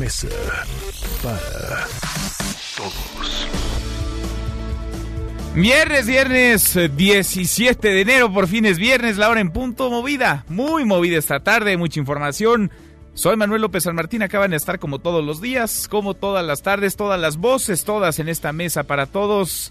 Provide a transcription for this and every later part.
Mesa para Todos. Viernes, viernes eh, 17 de enero, por fin es viernes, la hora en punto, movida, muy movida esta tarde, mucha información. Soy Manuel López San Martín, acaban de estar como todos los días, como todas las tardes, todas las voces, todas en esta mesa para todos.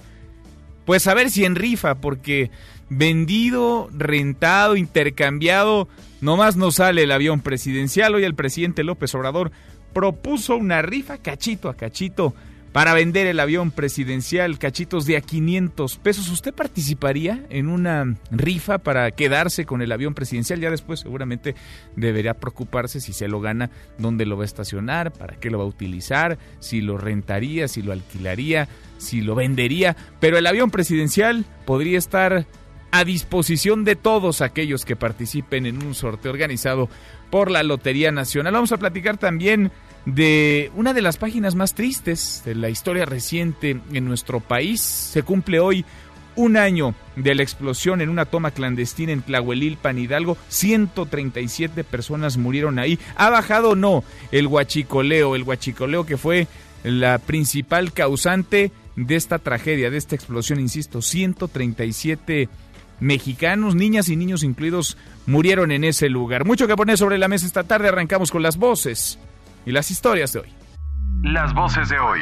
Pues a ver si en rifa, porque vendido, rentado, intercambiado, nomás no sale el avión presidencial. Hoy el presidente López Obrador propuso una rifa cachito a cachito para vender el avión presidencial, cachitos de a 500 pesos. ¿Usted participaría en una rifa para quedarse con el avión presidencial? Ya después seguramente debería preocuparse si se lo gana, dónde lo va a estacionar, para qué lo va a utilizar, si lo rentaría, si lo alquilaría, si lo vendería. Pero el avión presidencial podría estar a disposición de todos aquellos que participen en un sorteo organizado por la Lotería Nacional. Vamos a platicar también de una de las páginas más tristes de la historia reciente en nuestro país. Se cumple hoy un año de la explosión en una toma clandestina en Tlahuelilpan, Hidalgo. 137 personas murieron ahí. ¿Ha bajado o no el huachicoleo? El huachicoleo que fue la principal causante de esta tragedia, de esta explosión, insisto, 137 mexicanos, niñas y niños incluidos, murieron en ese lugar. Mucho que poner sobre la mesa esta tarde, arrancamos con las voces y las historias de hoy. Las voces de hoy.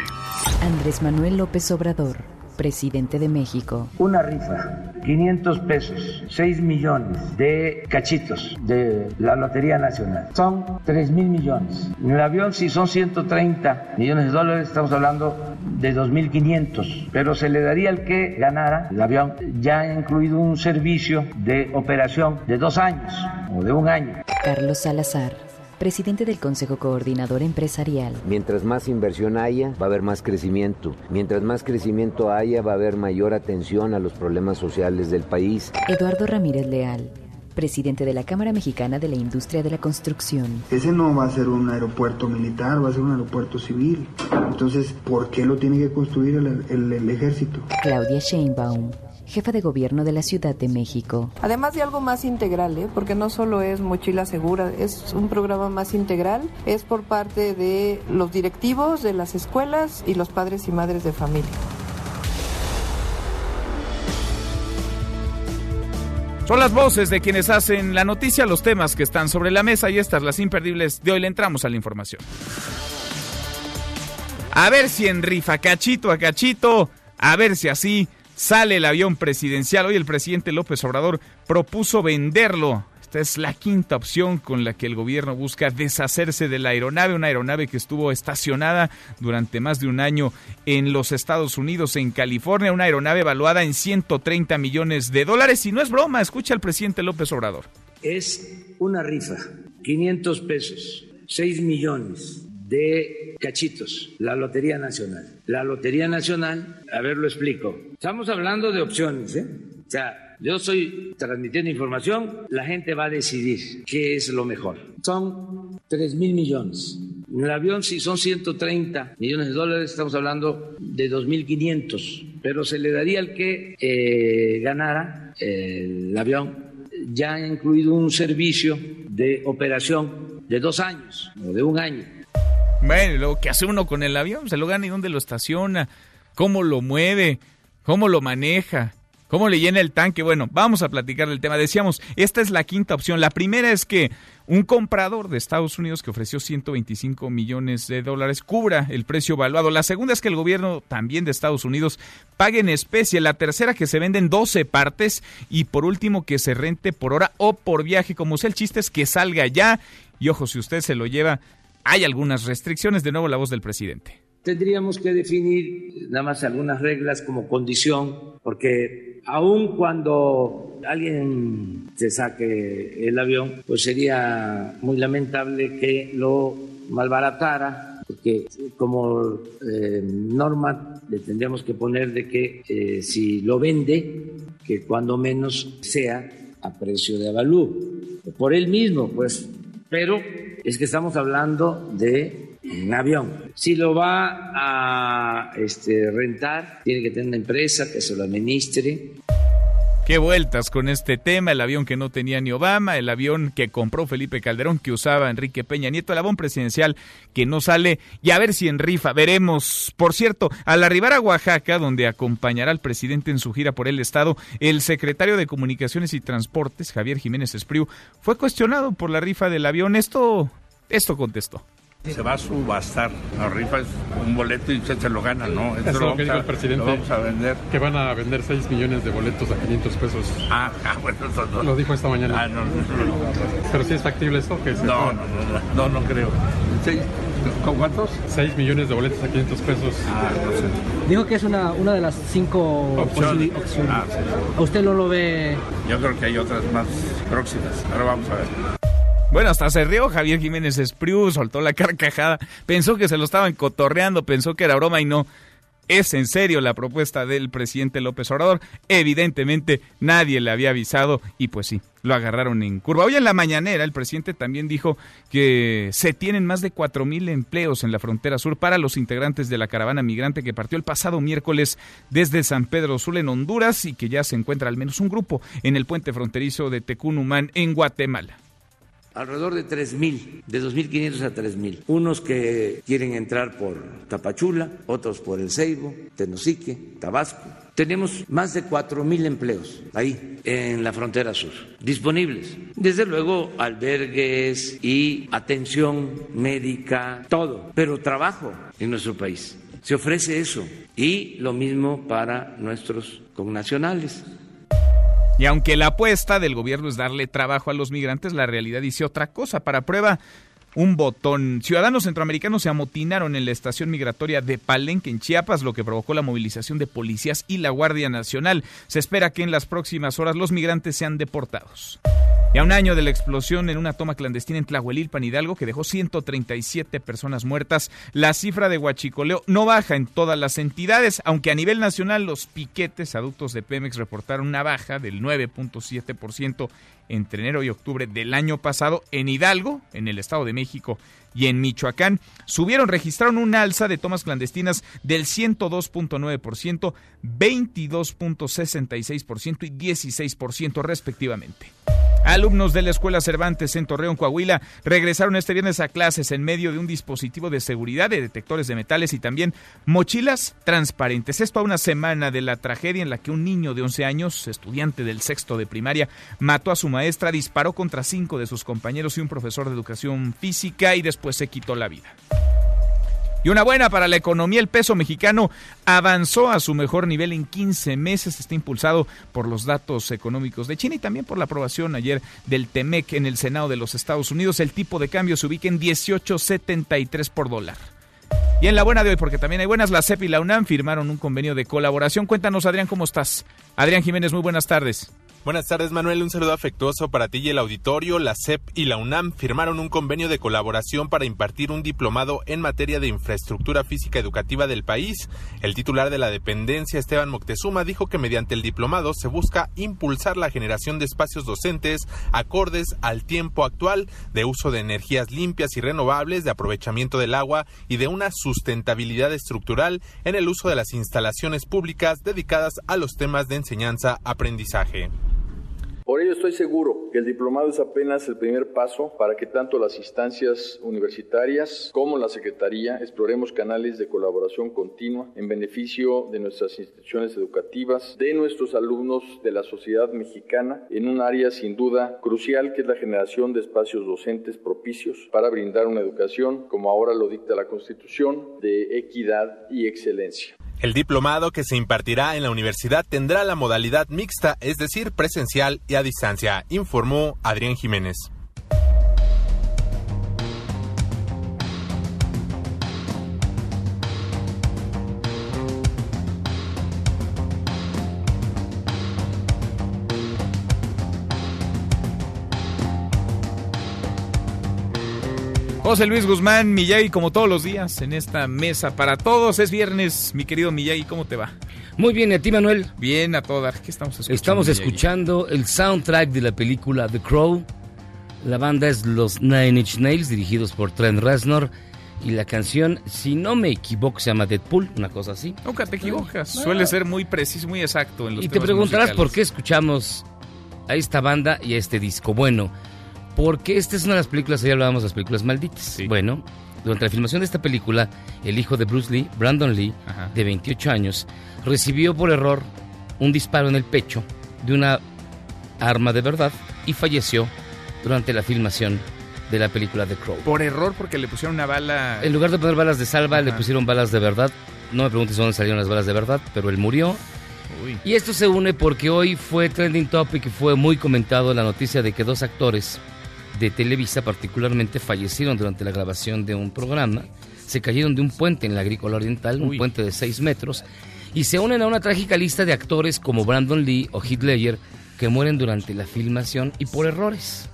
Andrés Manuel López Obrador, presidente de México. Una rifa, 500 pesos, 6 millones de cachitos de la Lotería Nacional. Son 3 mil millones. En el avión, si son 130 millones de dólares, estamos hablando de 2.500. Pero se le daría al que ganara el avión, ya ha incluido un servicio de operación de dos años o de un año. Carlos Salazar, presidente del Consejo Coordinador Empresarial. Mientras más inversión haya, va a haber más crecimiento. Mientras más crecimiento haya, va a haber mayor atención a los problemas sociales del país. Eduardo Ramírez Leal, presidente de la Cámara Mexicana de la Industria de la Construcción. Ese no va a ser un aeropuerto militar, va a ser un aeropuerto civil. Entonces, ¿por qué lo tiene que construir el, el- el ejército? Claudia Sheinbaum, jefa de gobierno de la Ciudad de México. Además de algo más integral, ¿eh? porque no solo es mochila segura, es un programa más integral, es por parte de los directivos de las escuelas y los padres y madres de familia. Son las voces de quienes hacen la noticia, los temas que están sobre la mesa y estas las imperdibles de hoy le entramos a la información. A ver si en rifa cachito a cachito, a ver si así sale el avión presidencial. Hoy el presidente López Obrador propuso venderlo. Esta es la quinta opción con la que el gobierno busca deshacerse de la aeronave, una aeronave que estuvo estacionada durante más de un año en los Estados Unidos, en California, una aeronave evaluada en 130 millones de dólares. Y no es broma, escucha al presidente López Obrador. Es una rifa, 500 pesos, 6 millones de cachitos, la Lotería Nacional. La Lotería Nacional, a ver, lo explico. Estamos hablando de opciones, ¿eh? O sea, yo estoy transmitiendo información, la gente va a decidir qué es lo mejor. Son 3 mil millones. En el avión, si son 130 millones de dólares, estamos hablando de 2.500, pero se le daría al que eh, ganara eh, el avión ya ha incluido un servicio de operación de dos años o de un año. Bueno, luego, ¿qué hace uno con el avión? Se lo gana y dónde lo estaciona, cómo lo mueve, cómo lo maneja, cómo le llena el tanque. Bueno, vamos a platicar del tema. Decíamos, esta es la quinta opción. La primera es que un comprador de Estados Unidos que ofreció 125 millones de dólares cubra el precio evaluado. La segunda es que el gobierno también de Estados Unidos pague en especie. La tercera que se venden 12 partes y por último que se rente por hora o por viaje. Como sea, el chiste es que salga ya. Y ojo, si usted se lo lleva, hay algunas restricciones. De nuevo, la voz del presidente. Tendríamos que definir nada más algunas reglas como condición, porque aun cuando alguien se saque el avión, pues sería muy lamentable que lo malbaratara porque como eh, norma le tendríamos que poner de que eh, si lo vende, que cuando menos sea a precio de avalú, por él mismo, pues. Pero es que estamos hablando de un avión. Si lo va a este, rentar, tiene que tener una empresa que se lo administre. Qué vueltas con este tema, el avión que no tenía ni Obama, el avión que compró Felipe Calderón, que usaba Enrique Peña Nieto, el avión presidencial que no sale, y a ver si en rifa, veremos. Por cierto, al arribar a Oaxaca, donde acompañará al presidente en su gira por el estado, el secretario de Comunicaciones y Transportes, Javier Jiménez Espriu, fue cuestionado por la rifa del avión. Esto, esto contestó. Se va a subastar. La rifa es un boleto y usted se lo gana, ¿no? Eso, es lo, que dijo el presidente. Lo vamos a vender. Que van a vender 6 millones de boletos a 500 pesos. Ah, ah bueno, eso no. Lo dijo esta mañana. Ah, no, no, no. Pero si es factible eso. Que no, no, no, no, no, creo. ¿Con cuántos? 6 millones de boletos a 500 pesos. Ah, no sé. Dijo que es una, una de las cinco opciones. opciones. Ah, sí. ¿A usted no lo ve? Yo creo que hay otras más próximas. Ahora vamos a ver. Bueno, hasta se rió Javier Jiménez Espriu, soltó la carcajada, pensó que se lo estaban cotorreando, pensó que era broma y no. Es en serio la propuesta del presidente López Obrador. Evidentemente nadie le había avisado y pues sí, lo agarraron en curva. Hoy en la mañanera el presidente también dijo que se tienen más de cuatro mil empleos en la frontera sur para los integrantes de la caravana migrante que partió el pasado miércoles desde San Pedro Sula en Honduras y que ya se encuentra al menos un grupo en el puente fronterizo de Tecunumán en Guatemala alrededor de 3.000, de 2.500 a 3.000. Unos que quieren entrar por Tapachula, otros por El Ceibo, Tenosique, Tabasco. Tenemos más de 4.000 empleos ahí en la frontera sur, disponibles. Desde luego, albergues y atención médica, todo, pero trabajo en nuestro país. Se ofrece eso y lo mismo para nuestros connacionales. Y aunque la apuesta del gobierno es darle trabajo a los migrantes, la realidad dice otra cosa. Para prueba, un botón. Ciudadanos centroamericanos se amotinaron en la estación migratoria de Palenque, en Chiapas, lo que provocó la movilización de policías y la Guardia Nacional. Se espera que en las próximas horas los migrantes sean deportados. Y a un año de la explosión en una toma clandestina en Tlahuelilpan, Hidalgo, que dejó 137 personas muertas, la cifra de huachicoleo no baja en todas las entidades, aunque a nivel nacional los piquetes adultos de Pemex reportaron una baja del 9.7% entre enero y octubre del año pasado en Hidalgo, en el Estado de México y en Michoacán subieron, registraron un alza de tomas clandestinas del 102.9%, 22.66% y 16% respectivamente. Alumnos de la Escuela Cervantes en Torreón, Coahuila, regresaron este viernes a clases en medio de un dispositivo de seguridad de detectores de metales y también mochilas transparentes. Esto a una semana de la tragedia en la que un niño de 11 años, estudiante del sexto de primaria, mató a su maestra, disparó contra cinco de sus compañeros y un profesor de educación física y después se quitó la vida. Y una buena para la economía, el peso mexicano avanzó a su mejor nivel en 15 meses, está impulsado por los datos económicos de China y también por la aprobación ayer del TEMEC en el Senado de los Estados Unidos. El tipo de cambio se ubica en 18.73 por dólar. Y en la buena de hoy, porque también hay buenas, la CEP y la UNAM firmaron un convenio de colaboración. Cuéntanos, Adrián, ¿cómo estás? Adrián Jiménez, muy buenas tardes. Buenas tardes, Manuel. Un saludo afectuoso para ti y el auditorio. La CEP y la UNAM firmaron un convenio de colaboración para impartir un diplomado en materia de infraestructura física educativa del país. El titular de la dependencia, Esteban Moctezuma, dijo que mediante el diplomado se busca impulsar la generación de espacios docentes acordes al tiempo actual de uso de energías limpias y renovables, de aprovechamiento del agua y de una sustentabilidad estructural en el uso de las instalaciones públicas dedicadas a los temas de enseñanza-aprendizaje. Por ello estoy seguro que el diplomado es apenas el primer paso para que tanto las instancias universitarias como la Secretaría exploremos canales de colaboración continua en beneficio de nuestras instituciones educativas, de nuestros alumnos, de la sociedad mexicana, en un área sin duda crucial que es la generación de espacios docentes propicios para brindar una educación, como ahora lo dicta la Constitución, de equidad y excelencia. El diplomado que se impartirá en la universidad tendrá la modalidad mixta, es decir, presencial y a distancia, informó Adrián Jiménez. José Luis Guzmán, Miyagi, como todos los días, en esta mesa para todos. Es viernes, mi querido Miyagi, ¿cómo te va? Muy bien, ¿y a ti, Manuel? Bien, a todas. ¿Qué estamos escuchando? Estamos Miyagi? escuchando el soundtrack de la película The Crow. La banda es los Nine Inch Nails, dirigidos por Trent Reznor. Y la canción, si no me equivoco, se llama Deadpool, una cosa así. Nunca te equivocas. Ah. Suele ser muy preciso, muy exacto en los Y te preguntarás musicales. por qué escuchamos a esta banda y a este disco. Bueno, porque esta es una de las películas, ya hablábamos de las películas malditas. Bueno, durante la filmación de esta película, el hijo de Bruce Lee, Brandon Lee, Ajá. de 28 años, recibió por error un disparo en el pecho de una arma de verdad y falleció durante la filmación de la película The Crow. Por error, porque le pusieron una bala. En lugar de poner balas de salva, le pusieron balas de verdad. No me preguntes dónde salieron las balas de verdad, pero él murió. Uy. Y esto se une porque hoy fue trending topic y fue muy comentado la noticia de que dos actores de Televisa particularmente fallecieron durante la grabación de un programa. Se cayeron de un puente en la agrícola oriental, un puente de 6 metros, y se unen a una trágica lista de actores como Brandon Lee o Heath Ledger que mueren durante la filmación y por errores.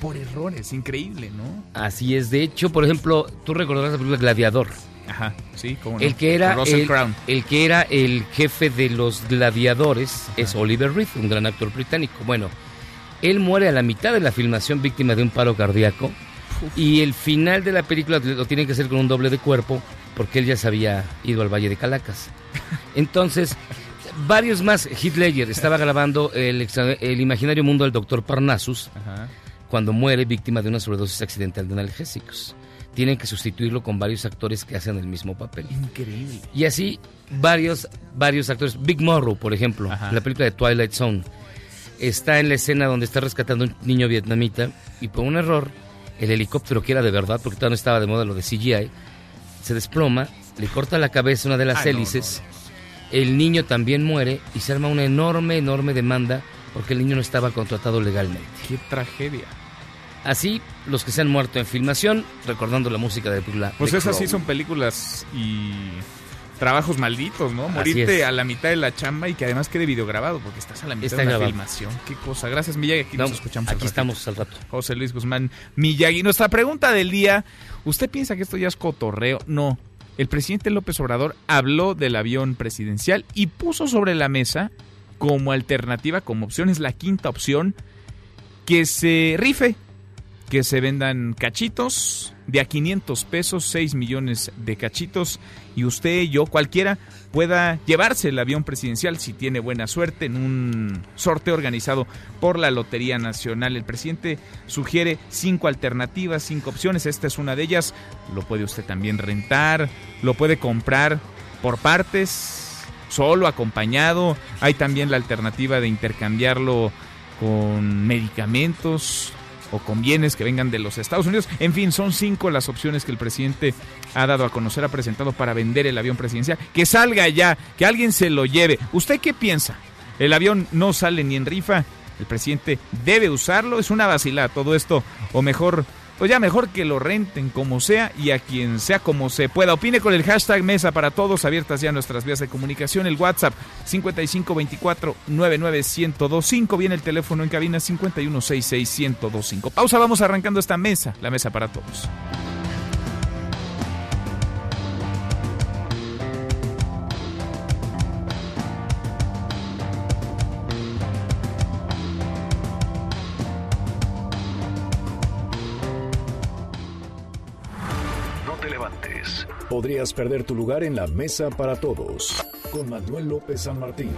Por errores, increíble, ¿no? Así es, de hecho, por ejemplo, tú recordarás la película Gladiador. Ajá, sí, no. El que era el, el que era el jefe de los gladiadores es Oliver Reed, un gran actor británico. Bueno, él muere a la mitad de la filmación víctima de un paro cardíaco y el final de la película lo tienen que hacer con un doble de cuerpo porque él ya se había ido al Valle de Calacas. Entonces, varios más. Heath Ledger estaba grabando el, el imaginario mundo del doctor Parnassus Ajá. cuando muere víctima de una sobredosis accidental de analgésicos. Tienen que sustituirlo con varios actores que hacen el mismo papel. Increíble. Y así varios, varios actores. Big Morrow, por ejemplo, Ajá. la película de Twilight Zone, está en la escena donde está rescatando a un niño vietnamita y por un error, el helicóptero que era de verdad, porque todavía no estaba de moda lo de CGI, se desploma, le corta la cabeza una de las Ay, no, hélices, el niño también muere y se arma una enorme, enorme demanda porque el niño no estaba contratado legalmente. Qué tragedia. Así, los que se han muerto en filmación, recordando la música de la película. Pues esas sí son películas y trabajos malditos, ¿no? Morirte a la mitad de la chamba y que además quede videograbado porque estás a la mitad Está de la grabado. filmación. Qué cosa. Gracias, Miyagi. Aquí No, nos escuchamos. aquí estamos al rato. José Luis Guzmán Miyagi. Nuestra pregunta del día, ¿usted piensa que esto ya es cotorreo? No. El presidente López Obrador habló del avión presidencial y puso sobre la mesa como alternativa, como opción, es la quinta opción, que se rife, que se vendan cachitos de a 500 pesos, 6 millones de cachitos, y usted, yo, cualquiera, pueda llevarse el avión presidencial si tiene buena suerte en un sorteo organizado por la Lotería Nacional. El presidente sugiere cinco alternativas, cinco opciones, esta es una de ellas. Lo puede usted también rentar, lo puede comprar por partes, solo, acompañado. Hay también la alternativa de intercambiarlo con medicamentos o con bienes que vengan de los Estados Unidos. En fin, son cinco las opciones que el presidente ha dado a conocer, ha presentado para vender el avión presidencial. Que salga ya, que alguien se lo lleve. ¿Usted qué piensa? El avión no sale ni en rifa. El presidente debe usarlo. Es una vacilada todo esto. O mejor, pues ya mejor que lo renten como sea y a quien sea como se pueda. Opine con el hashtag Mesa para Todos. Abiertas ya nuestras vías de comunicación. El WhatsApp 5524-99125. Viene el teléfono en cabina 5166-1025. Pausa, vamos arrancando esta mesa. La Mesa para Todos. Podrías perder tu lugar en la mesa para todos. Con Manuel López San Martín.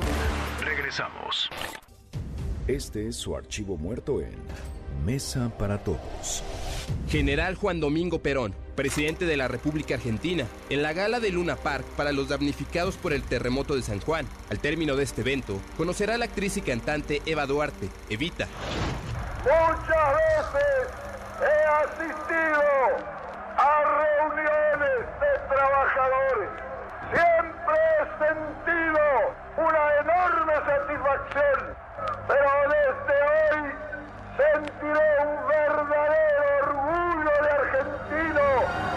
Regresamos. Este es su archivo muerto en Mesa para Todos. General Juan Domingo Perón, presidente de la República Argentina, en la gala de Luna Park para los damnificados por el terremoto de San Juan. Al término de este evento, conocerá a la actriz y cantante Eva Duarte, Evita. Muchas veces he asistido a reuniones de trabajadores. Siempre he sentido una enorme satisfacción, pero desde hoy sentiré un verdadero orgullo de argentino.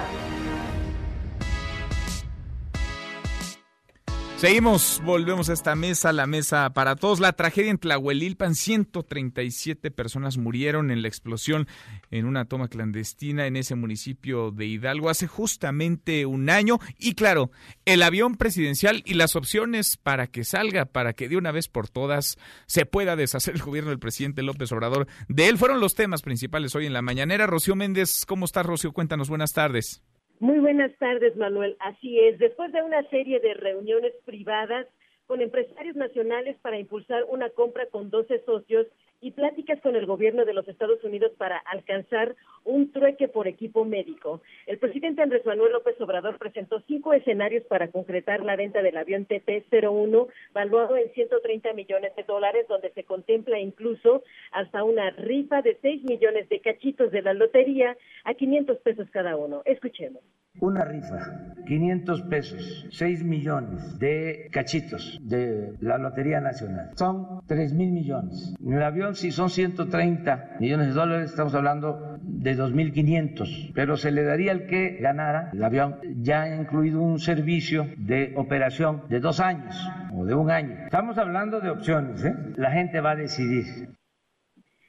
Seguimos, volvemos a esta mesa, la mesa para todos. La tragedia en Tlahuelilpan, 137 personas murieron en la explosión en una toma clandestina en ese municipio de Hidalgo hace justamente un año. Y claro, el avión presidencial y las opciones para que salga, para que de una vez por todas se pueda deshacer el gobierno del presidente López Obrador. De él fueron los temas principales hoy en la mañanera. Rocío Méndez, ¿cómo estás, Rocío? Cuéntanos, buenas tardes. Muy buenas tardes, Manuel. Así es, después de una serie de reuniones privadas con empresarios nacionales para impulsar una compra con 12 socios y pláticas con el gobierno de los Estados Unidos para alcanzar un trueque por equipo médico. El presidente Andrés Manuel López Obrador presentó cinco escenarios para concretar la venta del avión TP-01, valuado en 130 millones de dólares, donde se contempla incluso hasta una rifa de 6 millones de cachitos de la lotería a 500 pesos cada uno. Escuchemos. Una rifa, 500 pesos, 6 millones de cachitos de la Lotería Nacional. Son 3 mil millones. En el avión, si son 130 millones de dólares, estamos hablando de 2.500. Pero se le daría al que ganara el avión, ya ha incluido un servicio de operación de dos años o de un año. Estamos hablando de opciones, ¿eh? La gente va a decidir.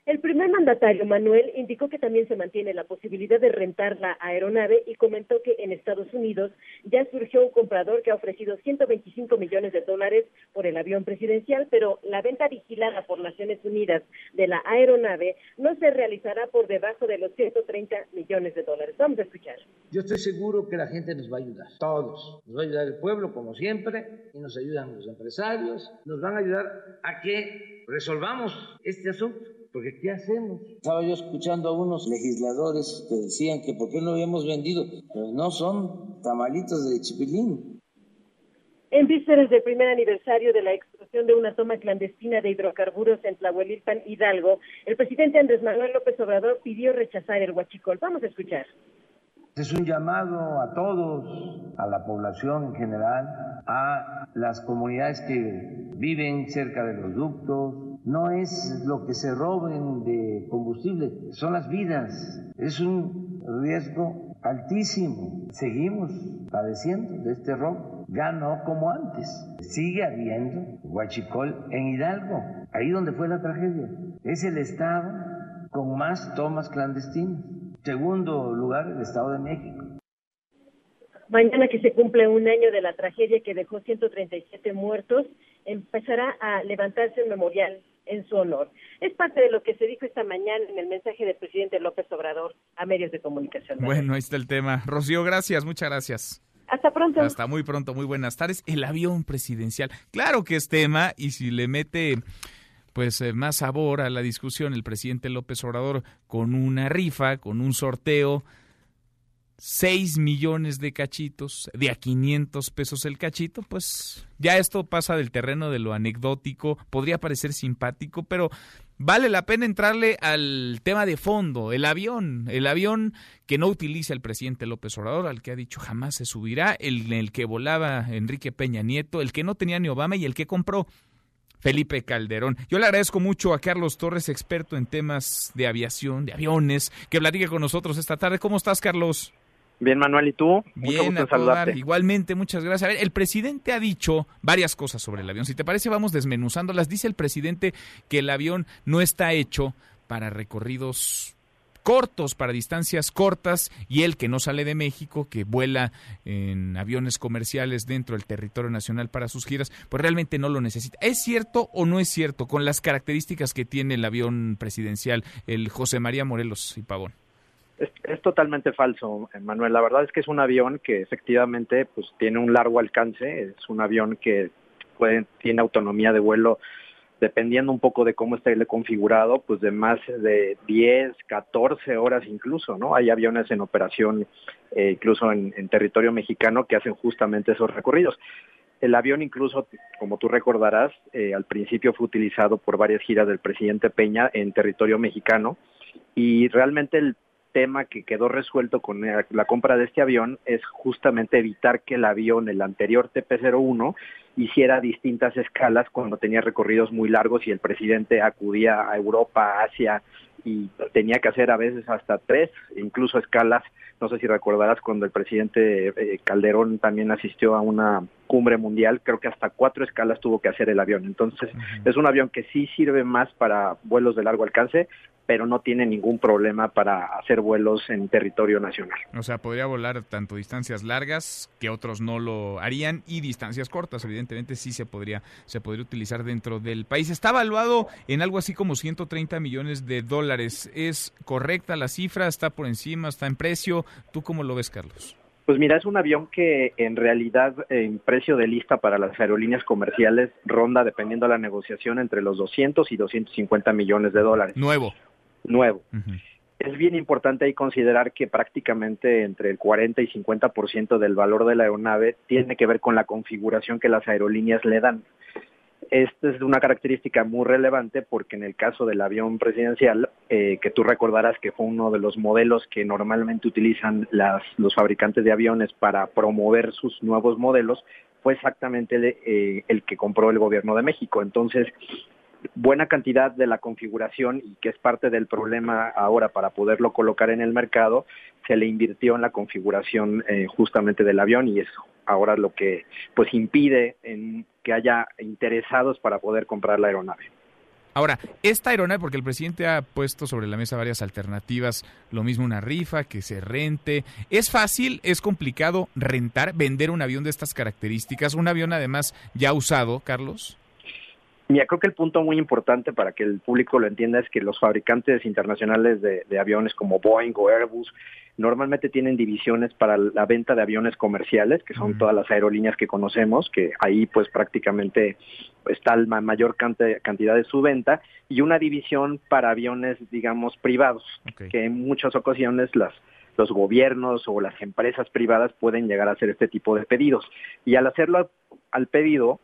El primer mandatario, Manuel, indicó que también se mantiene la posibilidad de rentar la aeronave y comentó que en Estados Unidos ya surgió un comprador que ha ofrecido 125 millones de dólares por el avión presidencial, pero la venta vigilada por Naciones Unidas de la aeronave no se realizará por debajo de los 130 millones de dólares. Vamos a escuchar. Yo estoy seguro que la gente nos va a ayudar, todos. Nos va a ayudar el pueblo, como siempre, y nos ayudan los empresarios, nos van a ayudar a que resolvamos este asunto. Porque ¿qué hacemos? Estaba yo escuchando a unos legisladores que decían que por qué no habíamos vendido. Pero no son tamalitos de chipilín. En vísperas del primer aniversario de la explosión de una toma clandestina de hidrocarburos en Tlahuelilpan, Hidalgo, el presidente Andrés Manuel López Obrador pidió rechazar el huachicol. Vamos a escuchar. Es un llamado a todos, a la población en general, a las comunidades que viven cerca de los ductos. No es lo que se roben de combustible, son las vidas. Es un riesgo altísimo. Seguimos padeciendo de este robo. Ya no como antes. Sigue habiendo huachicol en Hidalgo, ahí donde fue la tragedia. Es el estado con más tomas clandestinas. Segundo lugar, el Estado de México. Mañana que se cumple un año de la tragedia que dejó 137 muertos, empezará a levantarse el memorial en su honor. Es parte de lo que se dijo esta mañana en el mensaje del presidente López Obrador a medios de comunicación. Bueno, ahí está el tema. Rocío, gracias, muchas gracias. Hasta pronto. Hasta muy pronto, muy buenas tardes. El avión presidencial. Claro que es tema y si le mete pues eh, más sabor a la discusión el presidente López Obrador con una rifa, con un sorteo, 6 millones de cachitos, de a 500 pesos el cachito, pues ya esto pasa del terreno de lo anecdótico, podría parecer simpático, pero vale la pena entrarle al tema de fondo, el avión, el avión que no utiliza el presidente López Obrador, al que ha dicho jamás se subirá, el, el que volaba Enrique Peña Nieto, el que no tenía ni Obama y el que compró Felipe Calderón. Yo le agradezco mucho a Carlos Torres, experto en temas de aviación, de aviones, que platique con nosotros esta tarde. ¿Cómo estás, Carlos? Bien, Manuel, ¿y tú? Bien, saludarte. Igualmente, muchas gracias. A ver, el presidente ha dicho varias cosas sobre el avión. Si te parece, vamos desmenuzándolas. Dice el presidente que el avión no está hecho para recorridos cortos, para distancias cortas, y él que no sale de México, que vuela en aviones comerciales dentro del territorio nacional para sus giras, pues realmente no lo necesita. ¿Es cierto o no es cierto con las características que tiene el avión presidencial, el José María Morelos y Pavón? Es, es, totalmente falso, Manuel. La verdad es que es un avión que efectivamente pues tiene un largo alcance, es un avión que puede, tiene autonomía de vuelo dependiendo un poco de cómo esté configurado, pues de más de 10, 14 horas incluso, ¿no? Hay aviones en operación eh, incluso en, territorio mexicano que hacen justamente esos recorridos. El avión incluso, como tú recordarás, eh, al principio fue utilizado por varias giras del presidente Peña en territorio mexicano y realmente el tema que quedó resuelto con la compra de este avión es justamente evitar que el avión, el anterior TP-01, hiciera distintas escalas cuando tenía recorridos muy largos y el presidente acudía a Europa, Asia y tenía que hacer a veces hasta tres, incluso escalas. No sé si recordarás cuando el presidente eh, Calderón también asistió a una cumbre mundial, creo que hasta cuatro escalas tuvo que hacer el avión. Entonces, es un avión que sí sirve más para vuelos de largo alcance, pero no tiene ningún problema para hacer vuelos en territorio nacional. O sea, podría volar tanto distancias largas, que otros no lo harían, y distancias cortas, evidentemente sí se podría, se podría utilizar dentro del país. Está evaluado en algo así como 130 millones de dólares. ¿Es correcta la cifra? ¿Está por encima? ¿Está en precio? ¿Tú cómo lo ves, Carlos? Pues mira, es un avión que en realidad en precio de lista para las aerolíneas comerciales ronda, dependiendo de la negociación, entre los 200 y 250 millones de dólares. Nuevo. Nuevo. Es bien importante ahí considerar que prácticamente entre el 40 y 50% del valor de la aeronave tiene que ver con la configuración que las aerolíneas le dan. Esta es una característica muy relevante porque en el caso del avión presidencial, eh, que tú recordarás que fue uno de los modelos que normalmente utilizan las, los fabricantes de aviones para promover sus nuevos modelos, fue exactamente eh, el que compró el gobierno de México. Entonces, buena cantidad de la configuración y que es parte del problema ahora para poderlo colocar en el mercado, se le invirtió en la configuración eh, justamente del avión y es ahora lo que pues impide en que haya interesados para poder comprar la aeronave. Ahora, esta aeronave, porque el presidente ha puesto sobre la mesa varias alternativas, lo mismo una rifa, que se rente. ¿Es fácil, es complicado rentar, vender un avión de estas características? Un avión además ya usado, Carlos. Mira, creo que el punto muy importante para que el público lo entienda es que los fabricantes internacionales de, de, aviones como Boeing o Airbus normalmente tienen divisiones para la venta de aviones comerciales, que son todas las aerolíneas que conocemos, que ahí pues prácticamente está la mayor cantidad de su venta, y una división para aviones, digamos, privados, okay. que en muchas ocasiones las los gobiernos o las empresas privadas pueden llegar a hacer este tipo de pedidos. Y al hacerlo al pedido,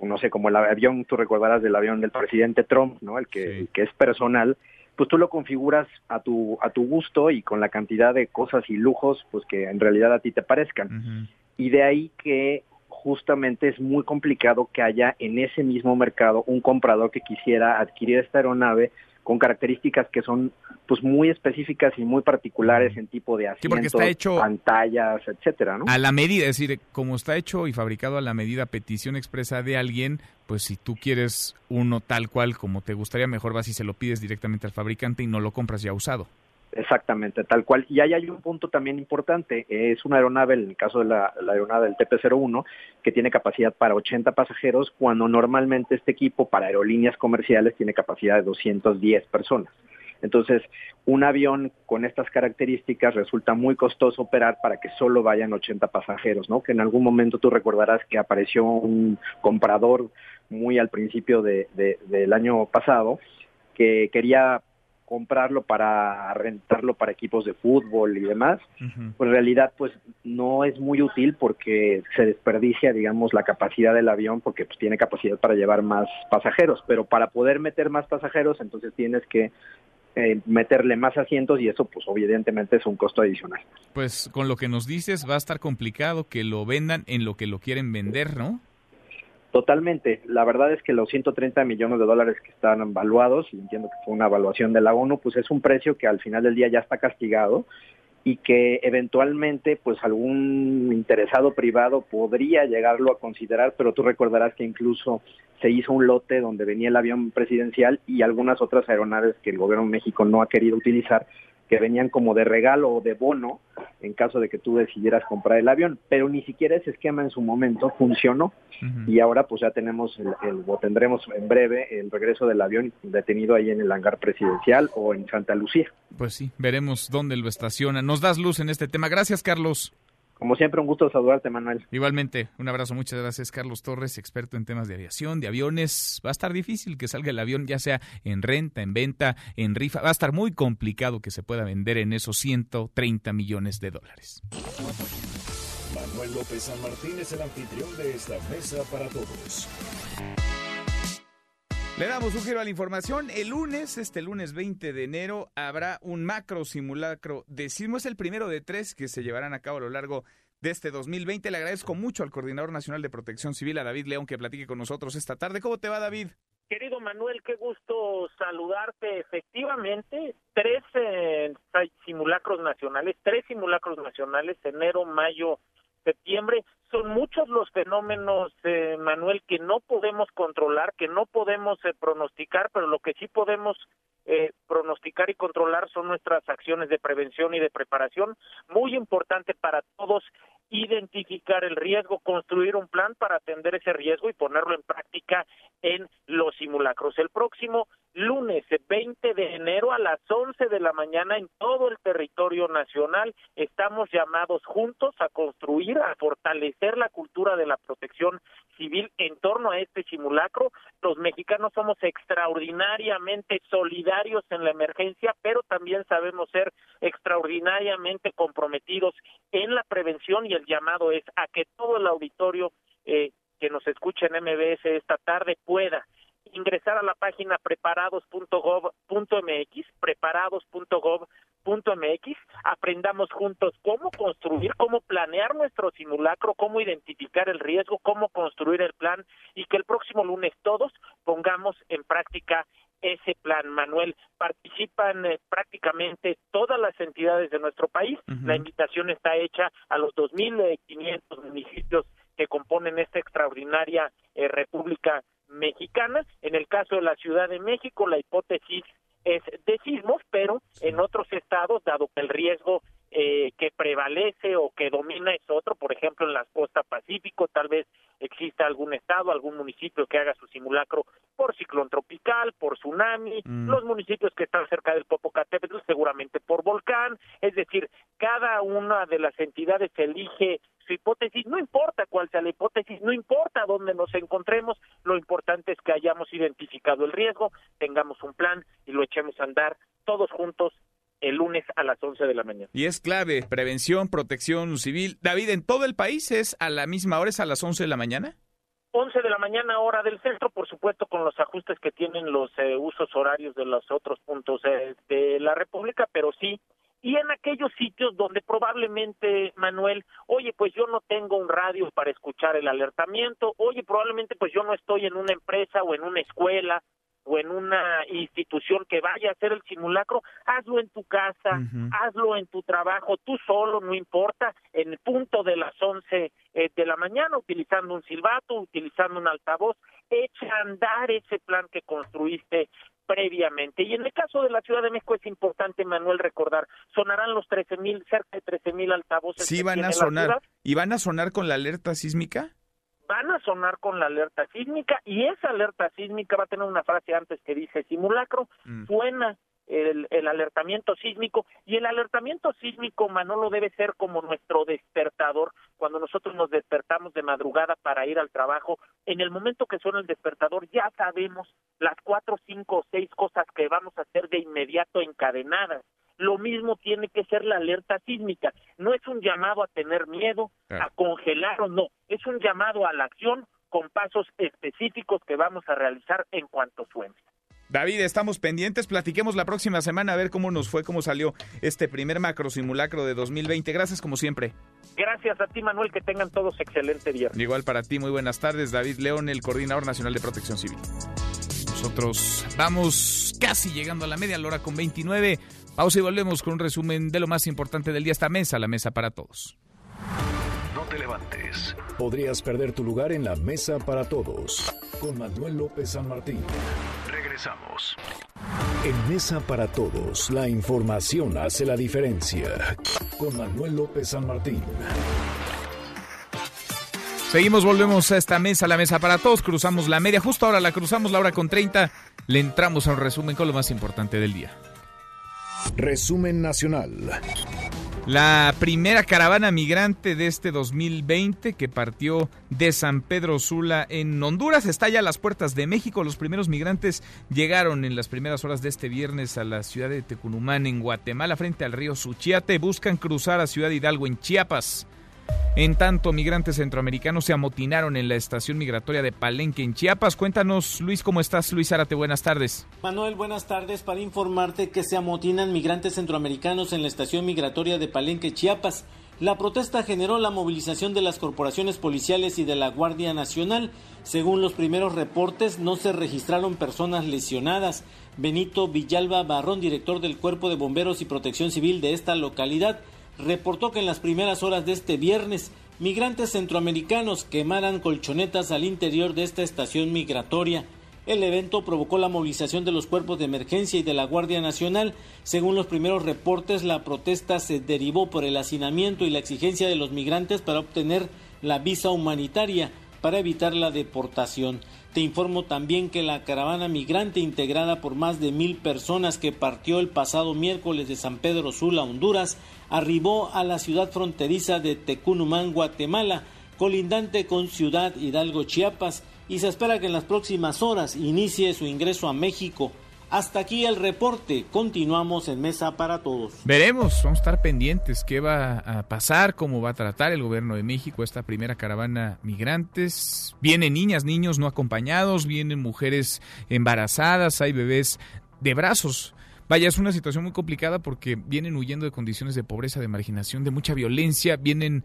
no sé, como el avión, tú recordarás del avión del presidente Trump, ¿no? El que, sí. que es personal, pues tú lo configuras a tu, a tu gusto y con la cantidad de cosas y lujos, pues que en realidad a ti te parezcan. Uh -huh. Y de ahí que justamente es muy complicado que haya en ese mismo mercado un comprador que quisiera adquirir esta aeronave con características que son pues muy específicas y muy particulares en tipo de asientos, sí, está hecho pantallas, etcétera, ¿no? A la medida, es decir, como está hecho y fabricado a la medida petición expresa de alguien, pues si tú quieres uno tal cual como te gustaría, mejor vas y se lo pides directamente al fabricante y no lo compras ya usado. Exactamente, tal cual. Y ahí hay un punto también importante. Es una aeronave, en el caso de la, la aeronave del TP-01, que tiene capacidad para 80 pasajeros, cuando normalmente este equipo para aerolíneas comerciales tiene capacidad de 210 personas. Entonces, un avión con estas características resulta muy costoso operar para que solo vayan 80 pasajeros, ¿no? Que en algún momento tú recordarás que apareció un comprador muy al principio de, de, del año pasado que quería comprarlo para rentarlo para equipos de fútbol y demás, uh -huh. pues en realidad pues no es muy útil porque se desperdicia, digamos, la capacidad del avión porque pues tiene capacidad para llevar más pasajeros, pero para poder meter más pasajeros entonces tienes que eh, meterle más asientos y eso pues evidentemente es un costo adicional. Pues con lo que nos dices va a estar complicado que lo vendan en lo que lo quieren vender, ¿no? Totalmente. La verdad es que los 130 millones de dólares que están evaluados, y entiendo que fue una evaluación de la ONU, pues es un precio que al final del día ya está castigado y que eventualmente pues algún interesado privado podría llegarlo a considerar, pero tú recordarás que incluso se hizo un lote donde venía el avión presidencial y algunas otras aeronaves que el gobierno de México no ha querido utilizar que venían como de regalo o de bono en caso de que tú decidieras comprar el avión, pero ni siquiera ese esquema en su momento funcionó uh -huh. y ahora pues ya tenemos el, el, o tendremos en breve el regreso del avión detenido ahí en el hangar presidencial o en Santa Lucía. Pues sí, veremos dónde lo estaciona. Nos das luz en este tema. Gracias, Carlos. Como siempre, un gusto saludarte, Manuel. Igualmente, un abrazo, muchas gracias, Carlos Torres, experto en temas de aviación, de aviones. Va a estar difícil que salga el avión, ya sea en renta, en venta, en rifa. Va a estar muy complicado que se pueda vender en esos 130 millones de dólares. Manuel López San Martín es el anfitrión de esta mesa para todos. Le damos un giro a la información. El lunes, este lunes 20 de enero, habrá un macro simulacro de sismo. Es el primero de tres que se llevarán a cabo a lo largo de este 2020. Le agradezco mucho al Coordinador Nacional de Protección Civil, a David León, que platique con nosotros esta tarde. ¿Cómo te va, David? Querido Manuel, qué gusto saludarte. Efectivamente, tres eh, simulacros nacionales, tres simulacros nacionales, enero, mayo septiembre. Son muchos los fenómenos, eh, Manuel, que no podemos controlar, que no podemos eh, pronosticar, pero lo que sí podemos eh, pronosticar y controlar son nuestras acciones de prevención y de preparación. Muy importante para todos identificar el riesgo, construir un plan para atender ese riesgo y ponerlo en práctica en los simulacros. El próximo lunes 20 de enero a las 11 de la mañana en todo el territorio nacional estamos llamados juntos a construir, a fortalecer la cultura de la protección civil en torno a este simulacro. Los mexicanos somos extraordinariamente solidarios en la emergencia, pero también sabemos ser extraordinariamente comprometidos en la prevención y el llamado es a que todo el auditorio eh, que nos escuche en MBS esta tarde pueda ingresar a la página preparados.gov.mx, preparados.gov.mx, aprendamos juntos cómo construir, cómo planear nuestro simulacro, cómo identificar el riesgo, cómo construir el plan y que el próximo lunes todos pongamos en práctica ese plan, Manuel. Participan eh, prácticamente todas las entidades de nuestro país. La invitación está hecha a los 2.500 municipios que componen esta extraordinaria eh, República Mexicana. En el caso de la Ciudad de México, la hipótesis es de sismos, pero en otros estados, dado que el riesgo eh, que prevalece o que domina es otro, por ejemplo en la costa pacífico, tal vez exista algún estado, algún municipio que haga su simulacro por ciclón tropical, por tsunami, Mm. los municipios que están cerca del Popocatépetl seguramente por volcán, es decir, cada una de las entidades elige su hipótesis, no importa cuál sea la hipótesis, no importa dónde nos encontremos, lo importante es que hayamos identificado el riesgo, tengamos un plan y lo echemos a andar todos juntos el lunes a las 11 de la mañana. Y es clave, prevención, protección civil. David, ¿en todo el país es a la misma hora, es a las 11 de la mañana? 11 de la mañana hora del centro, por supuesto con los ajustes que tienen los eh, usos horarios de los otros puntos eh, de la República, pero sí. Y en aquellos sitios donde probablemente, Manuel, oye, pues yo no tengo un radio para escuchar el alertamiento, oye, probablemente pues yo no estoy en una empresa o en una escuela o en una institución que vaya a hacer el simulacro, hazlo en tu casa, hazlo en tu trabajo, tú solo, no importa, en el punto de las 11 eh, de la mañana, utilizando un silbato, utilizando un altavoz, echa a andar ese plan que construiste previamente. Y en el caso de la Ciudad de México es importante, Manuel, recordar, sonarán los 13 mil, cerca de 13 mil altavoces. Sí, van a sonar. ¿Y van a sonar con la alerta sísmica? Van a sonar con la alerta sísmica y esa alerta sísmica va a tener una frase antes que dice simulacro, suena el, el alertamiento sísmico y el alertamiento sísmico Manolo debe ser como nuestro despertador cuando nosotros nos despertamos de madrugada para ir al trabajo. En el momento que suena el despertador ya sabemos las cuatro cinco o seis cosas que vamos a hacer de inmediato encadenadas lo mismo tiene que ser la alerta sísmica. No es un llamado a tener miedo, a congelar o no, es un llamado a la acción con pasos específicos que vamos a realizar en cuanto suene. David, estamos pendientes. Platiquemos la próxima semana a ver cómo nos fue, cómo salió este primer macro simulacro de 2020. Gracias como siempre. Gracias a ti, Manuel, que tengan todos excelente viernes. Igual para ti, muy buenas tardes. David León, el Coordinador Nacional de Protección Civil. Nosotros vamos casi llegando a la media hora con 29. Pausa y volvemos con un resumen de lo más importante del día. Esta mesa, la mesa para todos. No te levantes. Podrías perder tu lugar en la mesa para todos. Con Manuel López San Martín. Regresamos. En Mesa para Todos, la información hace la diferencia. Con Manuel López San Martín. Seguimos, volvemos a esta mesa, la mesa para todos. Cruzamos la media, justo ahora la cruzamos, la hora con 30. Le entramos a un resumen con lo más importante del día. Resumen nacional. La primera caravana migrante de este 2020 que partió de San Pedro Sula en Honduras está ya a las puertas de México. Los primeros migrantes llegaron en las primeras horas de este viernes a la ciudad de Tecunumán en Guatemala frente al río Suchiate. Buscan cruzar a Ciudad Hidalgo en Chiapas. En tanto, migrantes centroamericanos se amotinaron en la estación migratoria de Palenque en Chiapas. Cuéntanos, Luis, ¿cómo estás? Luis Árate, buenas tardes. Manuel, buenas tardes. Para informarte que se amotinan migrantes centroamericanos en la estación migratoria de Palenque, Chiapas. La protesta generó la movilización de las corporaciones policiales y de la Guardia Nacional. Según los primeros reportes, no se registraron personas lesionadas. Benito Villalba Barrón, director del Cuerpo de Bomberos y Protección Civil de esta localidad, reportó que en las primeras horas de este viernes migrantes centroamericanos quemaran colchonetas al interior de esta estación migratoria. El evento provocó la movilización de los cuerpos de emergencia y de la Guardia Nacional. Según los primeros reportes, la protesta se derivó por el hacinamiento y la exigencia de los migrantes para obtener la visa humanitaria para evitar la deportación. Te informo también que la caravana migrante integrada por más de mil personas que partió el pasado miércoles de San Pedro Sula, Honduras, arribó a la ciudad fronteriza de Tecunumán, Guatemala, colindante con Ciudad Hidalgo, Chiapas, y se espera que en las próximas horas inicie su ingreso a México. Hasta aquí el reporte. Continuamos en Mesa para Todos. Veremos, vamos a estar pendientes qué va a pasar, cómo va a tratar el gobierno de México esta primera caravana migrantes. Vienen niñas, niños no acompañados, vienen mujeres embarazadas, hay bebés de brazos. Vaya, es una situación muy complicada porque vienen huyendo de condiciones de pobreza, de marginación, de mucha violencia, vienen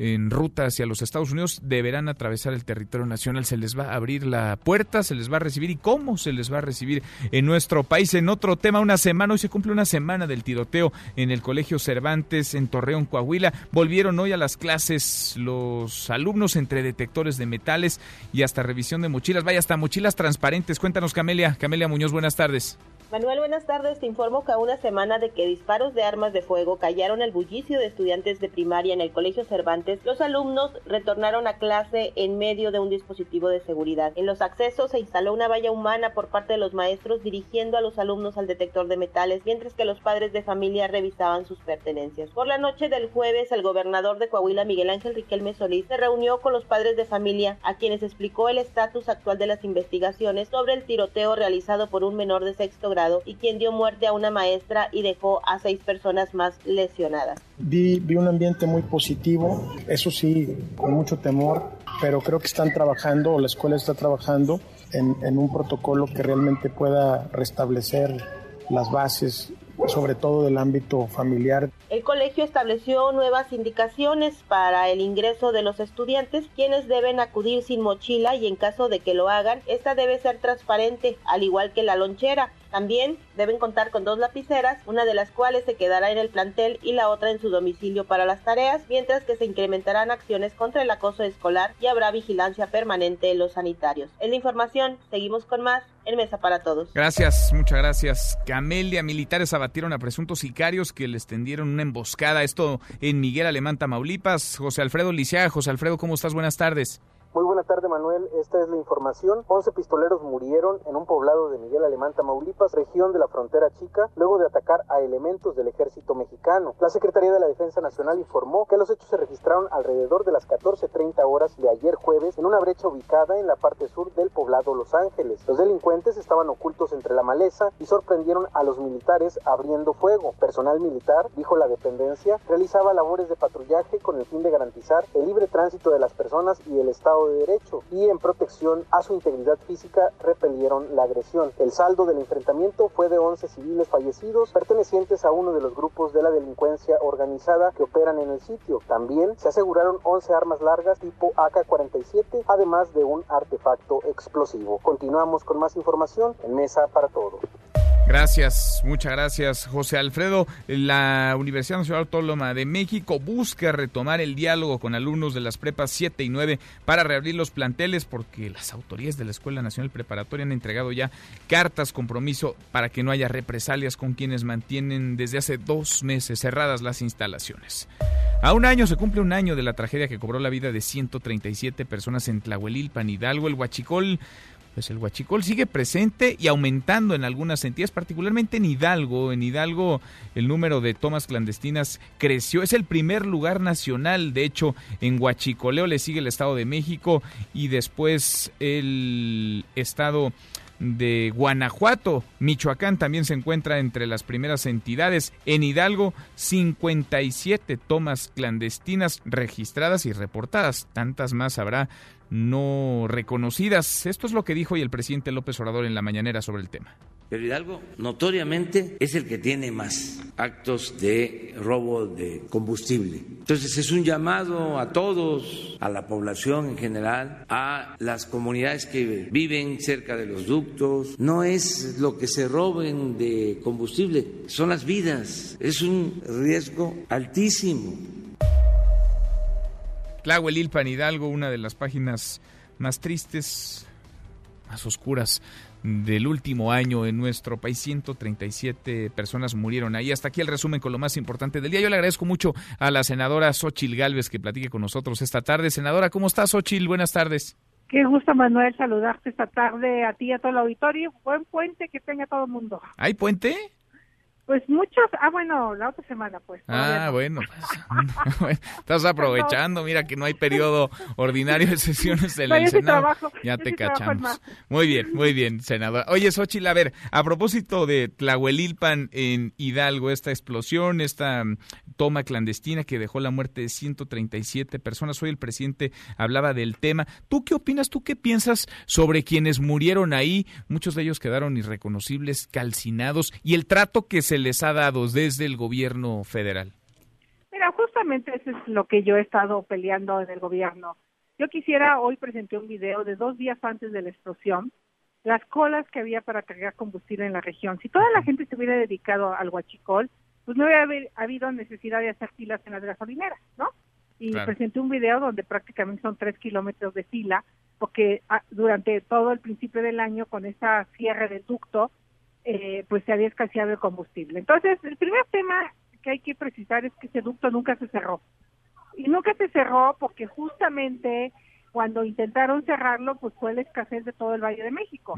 en ruta hacia los Estados Unidos, deberán atravesar el territorio nacional, se les va a abrir la puerta, se les va a recibir y cómo se les va a recibir en nuestro país. En otro tema, una semana, hoy se cumple una semana del tiroteo en el Colegio Cervantes en Torreón, Coahuila. Volvieron hoy a las clases los alumnos entre detectores de metales y hasta revisión de mochilas, vaya, hasta mochilas transparentes. Cuéntanos, Camelia. Camelia Muñoz, buenas tardes. Manuel, buenas tardes. Te informo que a una semana de que disparos de armas de fuego callaron el bullicio de estudiantes de primaria en el Colegio Cervantes, los alumnos retornaron a clase en medio de un dispositivo de seguridad. En los accesos se instaló una valla humana por parte de los maestros dirigiendo a los alumnos al detector de metales, mientras que los padres de familia revisaban sus pertenencias. Por la noche del jueves, el gobernador de Coahuila, Miguel Ángel Riquelme Solís, se reunió con los padres de familia, a quienes explicó el estatus actual de las investigaciones sobre el tiroteo realizado por un menor de sexto grado y quien dio muerte a una maestra y dejó a seis personas más lesionadas. Vi, vi un ambiente muy positivo, eso sí, con mucho temor, pero creo que están trabajando, la escuela está trabajando en, en un protocolo que realmente pueda restablecer las bases sobre todo del ámbito familiar. El colegio estableció nuevas indicaciones para el ingreso de los estudiantes, quienes deben acudir sin mochila y en caso de que lo hagan, esta debe ser transparente, al igual que la lonchera. También deben contar con dos lapiceras, una de las cuales se quedará en el plantel y la otra en su domicilio para las tareas, mientras que se incrementarán acciones contra el acoso escolar y habrá vigilancia permanente en los sanitarios. En la información, seguimos con más en Mesa para Todos. Gracias, muchas gracias. Camelia, militares abatieron a presuntos sicarios que les tendieron una emboscada. Esto en Miguel Alemán, Tamaulipas. José Alfredo Lisiaga. José Alfredo, ¿cómo estás? Buenas tardes. Muy buena tarde, Manuel. Esta es la información. 11 pistoleros murieron en un poblado de Miguel Alemán, Tamaulipas, región de la frontera chica, luego de atacar a elementos del ejército mexicano. La Secretaría de la Defensa Nacional informó que los hechos se registraron alrededor de las 14.30 horas de ayer jueves en una brecha ubicada en la parte sur del poblado Los Ángeles. Los delincuentes estaban ocultos entre la maleza y sorprendieron a los militares abriendo fuego. Personal militar, dijo la dependencia, realizaba labores de patrullaje con el fin de garantizar el libre tránsito de las personas y el estado de Derecho y en protección a su integridad física repelieron la agresión. El saldo del enfrentamiento fue de 11 civiles fallecidos pertenecientes a uno de los grupos de la delincuencia organizada que operan en el sitio. También se aseguraron 11 armas largas tipo AK-47, además de un artefacto explosivo. Continuamos con más información en Mesa para Todos. Gracias, muchas gracias, José Alfredo. La Universidad Nacional Autónoma de México busca retomar el diálogo con alumnos de las prepas 7 y 9 para reabrir los planteles porque las autoridades de la Escuela Nacional Preparatoria han entregado ya cartas compromiso para que no haya represalias con quienes mantienen desde hace dos meses cerradas las instalaciones. A un año se cumple un año de la tragedia que cobró la vida de 137 personas en Tlahuelilpan, Hidalgo. El Huachicol pues el huachicol sigue presente y aumentando en algunas entidades, particularmente en Hidalgo. En Hidalgo el número de tomas clandestinas creció, es el primer lugar nacional, de hecho en Huachicoleo le sigue el Estado de México y después el Estado de Guanajuato. Michoacán también se encuentra entre las primeras entidades. En Hidalgo, 57 tomas clandestinas registradas y reportadas. Tantas más habrá no reconocidas. Esto es lo que dijo hoy el presidente López Obrador en la mañanera sobre el tema. Pero Hidalgo notoriamente es el que tiene más actos de robo de combustible. Entonces es un llamado a todos, a la población en general, a las comunidades que viven cerca de los ductos. No es lo que se roben de combustible, son las vidas. Es un riesgo altísimo. Tlahuelilpan Hidalgo, una de las páginas más tristes, más oscuras del último año en nuestro país. 137 personas murieron ahí. Hasta aquí el resumen con lo más importante del día. Yo le agradezco mucho a la senadora Xochil Gálvez que platique con nosotros esta tarde. Senadora, ¿cómo estás, Xochil? Buenas tardes. Qué gusto, Manuel, saludarte esta tarde a ti y a todo el auditorio. Buen puente que tenga todo el mundo. ¿Hay puente? Pues muchos, ah bueno, la otra semana pues. Ah, bueno, pues, estás aprovechando, mira que no hay periodo ordinario de sesiones en el Senado. ya te cachamos. Muy bien, muy bien, senador. Oye, Xochitl, a ver, a propósito de Tlahuelilpan en Hidalgo, esta explosión, esta mm, toma clandestina que dejó la muerte de 137 personas, hoy el presidente hablaba del tema. ¿Tú qué opinas, tú qué piensas sobre quienes murieron ahí? Muchos de ellos quedaron irreconocibles, calcinados, y el trato que se les ha dado desde el gobierno federal? Mira, justamente eso es lo que yo he estado peleando en el gobierno. Yo quisiera, hoy presenté un video de dos días antes de la explosión, las colas que había para cargar combustible en la región. Si toda la gente se hubiera dedicado al huachicol, pues no hubiera habido necesidad de hacer filas en las gasolineras, ¿no? Y presenté un video donde prácticamente son tres kilómetros de fila, porque ah, durante todo el principio del año, con esa cierre del ducto, eh, pues se había escaseado el combustible. Entonces, el primer tema que hay que precisar es que ese ducto nunca se cerró. Y nunca se cerró porque justamente cuando intentaron cerrarlo, pues fue la escasez de todo el Valle de México.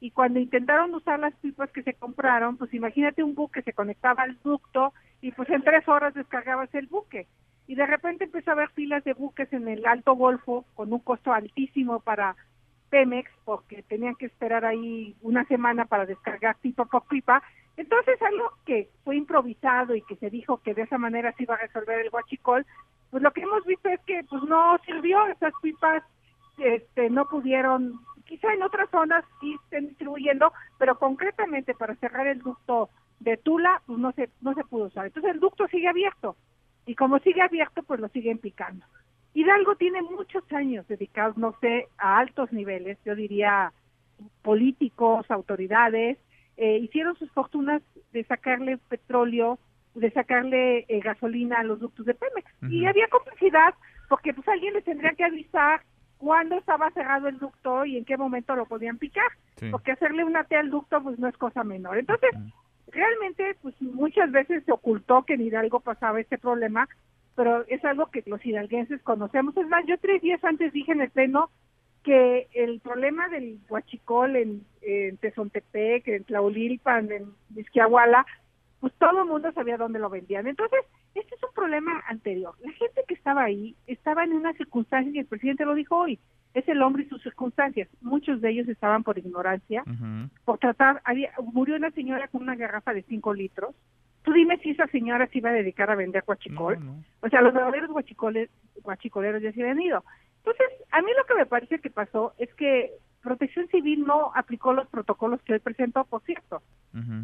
Y cuando intentaron usar las pipas que se compraron, pues imagínate un buque se conectaba al ducto y pues en tres horas descargabas el buque. Y de repente empezó a haber filas de buques en el Alto Golfo con un costo altísimo para Pemex porque tenían que esperar ahí una semana para descargar pipa por pipa. Entonces algo que fue improvisado y que se dijo que de esa manera se iba a resolver el huachicol, pues lo que hemos visto es que pues no sirvió, esas pipas este, no pudieron, quizá en otras zonas sí estén distribuyendo, pero concretamente para cerrar el ducto de Tula, pues no se, no se pudo usar. Entonces el ducto sigue abierto y como sigue abierto, pues lo siguen picando. Hidalgo tiene muchos años dedicados, no sé, a altos niveles, yo diría políticos, autoridades, eh, hicieron sus fortunas de sacarle petróleo, de sacarle eh, gasolina a los ductos de Pemex. Y había complicidad porque pues alguien les tendría que avisar cuándo estaba cerrado el ducto y en qué momento lo podían picar, porque hacerle una T al ducto pues no es cosa menor. Entonces, realmente pues muchas veces se ocultó que en Hidalgo pasaba este problema pero es algo que los hidalguenses conocemos. Es más, yo tres días antes dije en el pleno que el problema del huachicol en, en Tezontepec, en Tlaulilpan, en Vizquiahuala, pues todo el mundo sabía dónde lo vendían. Entonces, este es un problema anterior. La gente que estaba ahí estaba en una circunstancia y el presidente lo dijo hoy, es el hombre y sus circunstancias. Muchos de ellos estaban por ignorancia, por tratar, había, murió una señora con una garrafa de cinco litros, Tú dime si esa señora se iba a dedicar a vender guachicol. O sea, los verdaderos guachicoles, guachicoleros ya se habían ido. Entonces, a mí lo que me parece que pasó es que Protección Civil no aplicó los protocolos que hoy presentó, por cierto.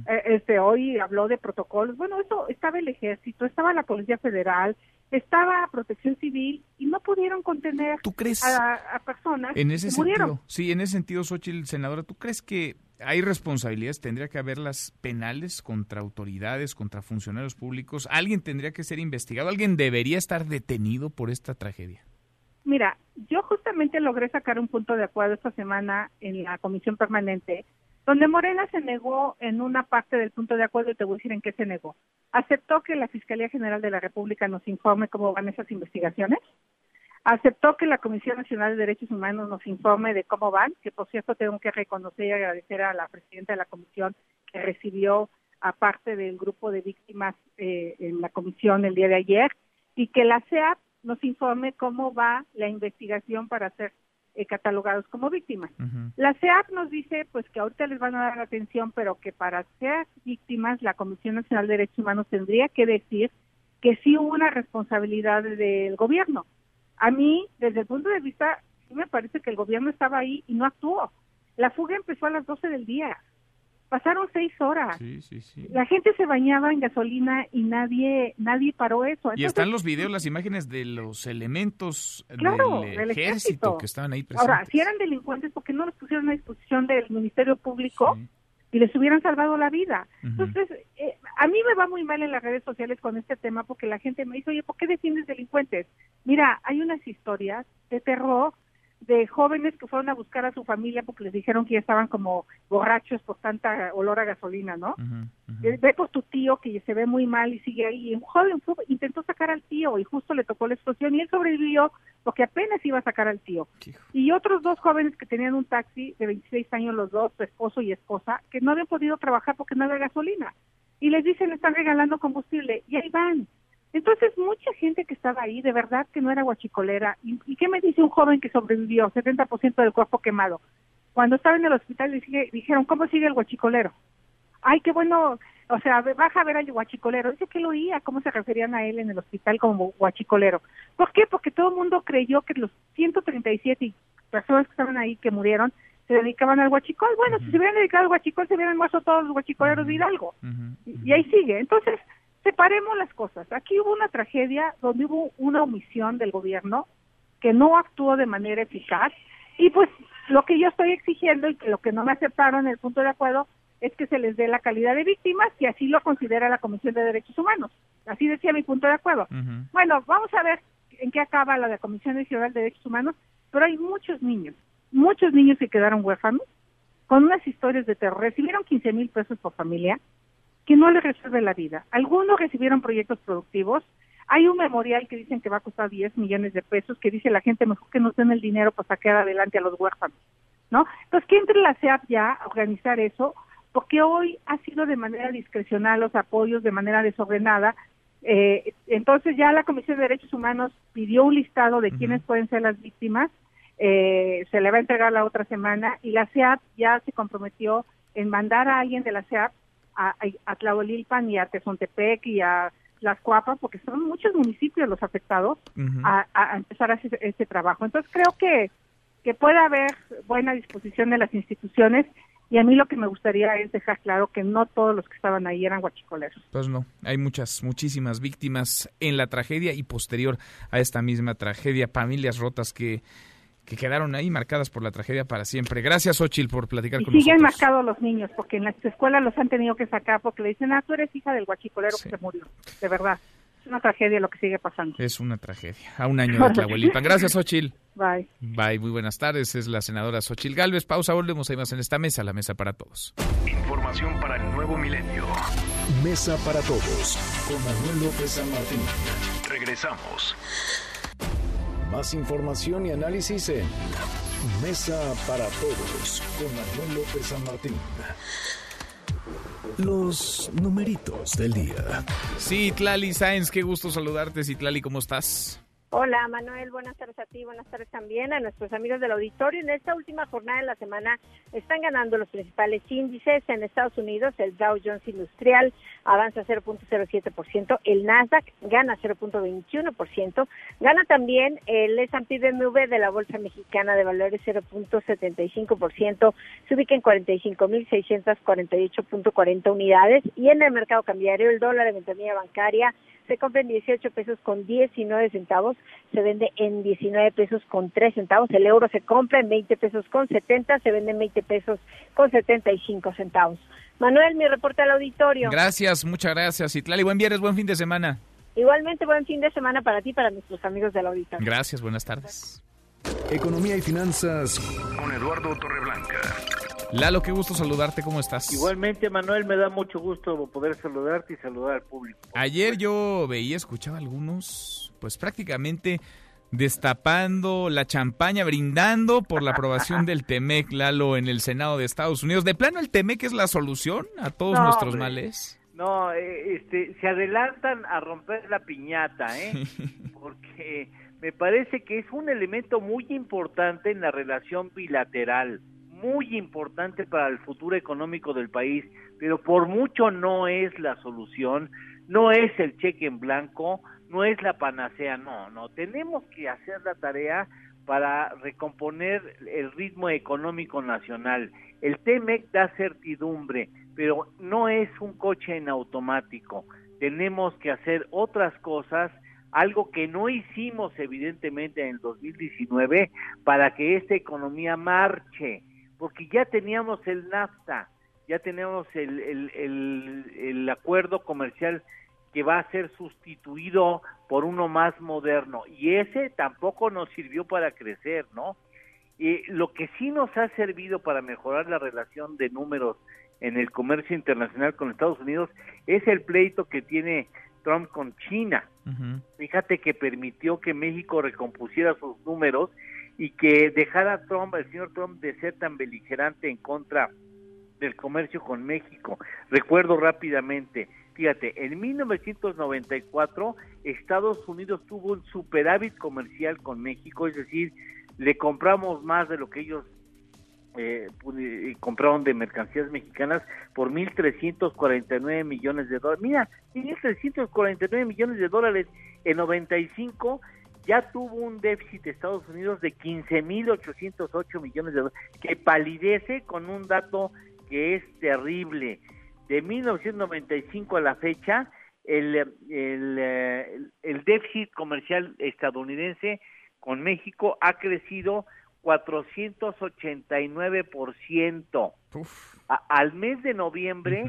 Eh, este Hoy habló de protocolos. Bueno, eso estaba el ejército, estaba la Policía Federal, estaba Protección Civil y no pudieron contener a, personas en ese que sentido, murieron. Sí, en ese sentido, Xochitl, senadora, ¿tú crees que hay responsabilidades, tendría que haberlas penales contra autoridades, contra funcionarios públicos. Alguien tendría que ser investigado, alguien debería estar detenido por esta tragedia. Mira, yo justamente logré sacar un punto de acuerdo esta semana en la comisión permanente, donde Morena se negó en una parte del punto de acuerdo y te voy a decir en qué se negó. Aceptó que la Fiscalía General de la República nos informe cómo van esas investigaciones aceptó que la Comisión Nacional de Derechos Humanos nos informe de cómo van, que por cierto tengo que reconocer y agradecer a la presidenta de la comisión que recibió a parte del grupo de víctimas eh, en la comisión el día de ayer, y que la CEAP nos informe cómo va la investigación para ser eh, catalogados como víctimas. La CEAP nos dice pues que ahorita les van a dar atención, pero que para ser víctimas la Comisión Nacional de Derechos Humanos tendría que decir que sí hubo una responsabilidad del gobierno a mí, desde el punto de vista, sí me parece que el gobierno estaba ahí y no actuó. La fuga empezó a las 12 del día. Pasaron seis horas. La gente se bañaba en gasolina y nadie nadie paró eso. y están los videos, las imágenes de los elementos del, ejército, que estaban ahí presentes. Ahora, si eran delincuentes, ¿por qué no los pusieron a disposición del Ministerio Público y les hubieran salvado la vida. Entonces, eh, a mí me va muy mal en las redes sociales con este tema porque la gente me dice, oye, ¿por qué defiendes delincuentes? Mira, hay unas historias de terror de jóvenes que fueron a buscar a su familia porque les dijeron que ya estaban como borrachos por tanta olor a gasolina, ¿no? Eh, Ve por tu tío que se ve muy mal y sigue ahí. Y un joven fue- intentó sacar al tío y justo le tocó la explosión y él sobrevivió porque apenas iba a sacar al tío. Y otros dos jóvenes que tenían un taxi de 26 años los dos, su esposo y esposa, que no habían podido trabajar porque no había gasolina. Y les dicen, están regalando combustible y ahí van. Entonces, mucha gente que estaba ahí, de verdad que no era guachicolera. ¿Y, y qué me dice un joven que sobrevivió, 70% del cuerpo quemado? Cuando estaba en el hospital le dije- dijeron, ¿cómo sigue el guachicolero? Ay, qué bueno, o sea, baja a ver al guachicolero. Dice que lo oía, cómo se referían a él en el hospital como guachicolero. ¿Por qué? Porque todo el mundo creyó que los 137 personas que estaban ahí que murieron se dedicaban al guachicol. Bueno, si se hubieran dedicado al guachicol, se hubieran muerto todos los guachicoleros de Hidalgo. Y, y ahí sigue. Entonces, separemos las cosas. Aquí hubo una tragedia donde hubo una omisión del gobierno que no actuó de manera eficaz y pues lo que yo estoy exigiendo y que lo que no me aceptaron en el punto de acuerdo es que se les dé la calidad de víctimas y así lo considera la Comisión de Derechos Humanos. Así decía mi punto de acuerdo. Bueno, vamos a ver en qué acaba la de Comisión Nacional de Derechos Humanos, pero hay muchos niños, muchos niños que quedaron huérfanos con unas historias de terror. Recibieron 15 mil pesos por familia que no les resuelve la vida. Algunos recibieron proyectos productivos. Hay un memorial que dicen que va a costar 10 millones de pesos, que dice la gente mejor que nos den el dinero para sacar adelante a los huérfanos, ¿no? Entonces, que entre la CEAP ya a organizar eso, porque hoy ha sido de manera discrecional los apoyos, de manera desordenada. Eh, entonces ya la Comisión de Derechos Humanos pidió un listado de quiénes pueden ser las víctimas, eh, se le va a entregar la otra semana y la CEAP ya se comprometió en mandar a alguien de la CEAP a, a, Tlahuelilpan y a Tezontepec y a Las Cuapas, porque son muchos municipios los afectados, a, a empezar a hacer este trabajo. Entonces creo que, que puede haber buena disposición de las instituciones y a mí lo que me gustaría es dejar claro que no todos los que estaban ahí eran guachicoleros. Pues no, hay muchas, muchísimas víctimas en la tragedia y posterior a esta misma tragedia, familias rotas que, que quedaron ahí marcadas por la tragedia para siempre. Gracias, Ochil, por platicar Y con siguen nosotros. marcados los niños, porque en las escuelas los han tenido que sacar porque le dicen, ah, tú eres hija del guachicolero que se murió. De verdad, es una tragedia lo que sigue pasando. Es una tragedia. A un año de Tlahuelipan. Gracias, Ochil. Bye. Bye, muy buenas tardes. Es la senadora Xochil Gálvez. Pausa, volvemos ahí más en esta mesa, la mesa para todos. Información para el nuevo milenio. Mesa para todos. Con Manuel López San Martín. Regresamos. Más información y análisis en Mesa para todos. Con Manuel López San Martín. Los numeritos del día. Sí, Tlali Sáenz, qué gusto saludarte. Sí, Tlali, ¿cómo estás? Hola Manuel, buenas tardes a ti, buenas tardes también a nuestros amigos del auditorio. En esta última jornada de la semana están ganando los principales índices en Estados Unidos. El Dow Jones Industrial avanza 0.07%, el Nasdaq gana 0.21%, gana también el S&P BMW de la Bolsa Mexicana de Valores 0.75%, se ubica en 45.648.40 unidades y en el mercado cambiario el dólar de ventanilla bancaria se compra en 18 pesos con 19 centavos, se vende en 19 pesos con 3 centavos, el euro se compra en 20 pesos con 70, se vende en 20 pesos con 75 centavos. Manuel, mi reporte al auditorio. Gracias, muchas gracias. Y Tlali, buen viernes, buen fin de semana. Igualmente, buen fin de semana para ti y para nuestros amigos del auditorio. Gracias, buenas tardes. Economía y finanzas con Eduardo Torreblanca. Lalo, qué gusto saludarte, ¿cómo estás? Igualmente, Manuel, me da mucho gusto poder saludarte y saludar al público. Ayer yo veía, escuchaba algunos, pues prácticamente destapando la champaña, brindando por la aprobación del TEMEC, Lalo, en el Senado de Estados Unidos. ¿De plano el TEMEC es la solución a todos No, nuestros hombre. males? No, eh, este, se adelantan a romper la piñata, ¿eh? Porque me parece que es un elemento muy importante en la relación bilateral, muy importante para el futuro económico del país, pero por mucho no es la solución, no es el cheque en blanco, no es la panacea, no, no, tenemos que hacer la tarea para recomponer el ritmo económico nacional. El TEMEC da certidumbre, pero no es un coche en automático. Tenemos que hacer otras cosas, algo que no hicimos evidentemente en el 2019 para que esta economía marche, porque ya teníamos el NAFTA, ya tenemos el, el, el, el acuerdo comercial que va a ser sustituido por uno más moderno y ese tampoco nos sirvió para crecer, ¿no? Y lo que sí nos ha servido para mejorar la relación de números en el comercio internacional con Estados Unidos es el pleito que tiene Trump con China. Fíjate que permitió que México recompusiera sus números y que dejara Trump, el señor Trump, de ser tan beligerante en contra del comercio con México. Recuerdo rápidamente, fíjate, en 1994 Estados Unidos tuvo un superávit comercial con México, es decir, le compramos más de lo que ellos eh, compraron de mercancías mexicanas por 1.349 millones de dólares. Mira, 1.349 millones de dólares en 95 ya tuvo un déficit de Estados Unidos de 15.808 millones de dólares, que palidece con un dato que es terrible. De 1995 a la fecha, el, el, el déficit comercial estadounidense con México ha crecido 489%. al mes de noviembre,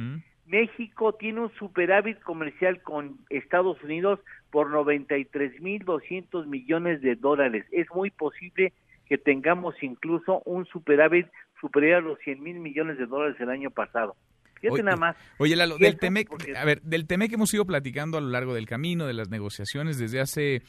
México tiene un superávit comercial con Estados Unidos por 93.200 millones de dólares. Es muy posible que tengamos incluso un superávit superior a los 100 mil millones de dólares el año pasado. Fíjate nada más. Oye, Lalo, del Temec, a ver, del Temec hemos ido platicando a lo largo del camino, de las negociaciones desde hace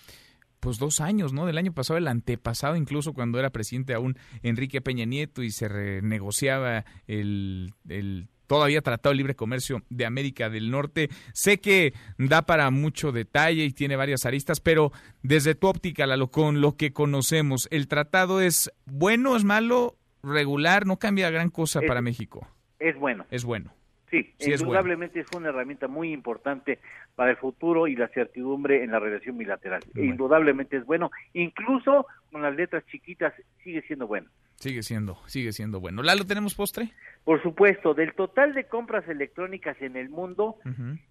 pues dos años, ¿no? Del año pasado, el antepasado, incluso cuando era presidente aún Enrique Peña Nieto y se renegociaba el, el todavía Tratado de Libre Comercio de América del Norte. Sé que da para mucho detalle y tiene varias aristas, pero desde tu óptica, Lalo, con lo que conocemos, ¿el tratado es bueno, es malo, regular, no cambia gran cosa para México? Es bueno. Es bueno. Sí, indudablemente es, una herramienta muy importante para el futuro y la certidumbre en la relación bilateral. Indudablemente es bueno, incluso con las letras chiquitas sigue siendo bueno. Sigue siendo, sigue siendo bueno. ¿Lalo tenemos postre? Por supuesto, del total de compras electrónicas en el mundo,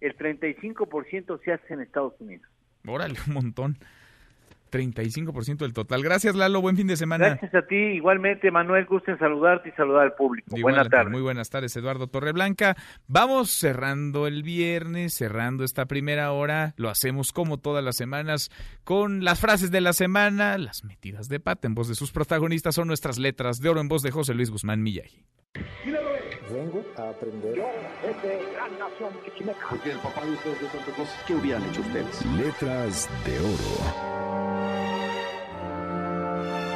el 35% se hace en Estados Unidos. Órale, un montón. 35% del total. Gracias, Lalo. Buen fin de semana. Gracias a ti. Igualmente, Manuel, gusto en saludarte y saludar al público. buenas tardes. Muy buenas tardes, Eduardo Torreblanca. Vamos cerrando el viernes, cerrando esta primera hora. Lo hacemos como todas las semanas con las frases de la semana, las metidas de pata en voz de sus protagonistas. Son nuestras letras de oro en voz de José Luis Guzmán Millay. Vengo a aprender. Yo, gran nación Porque el papá de ustedes de ¿qué hubieran hecho ustedes? Letras de oro.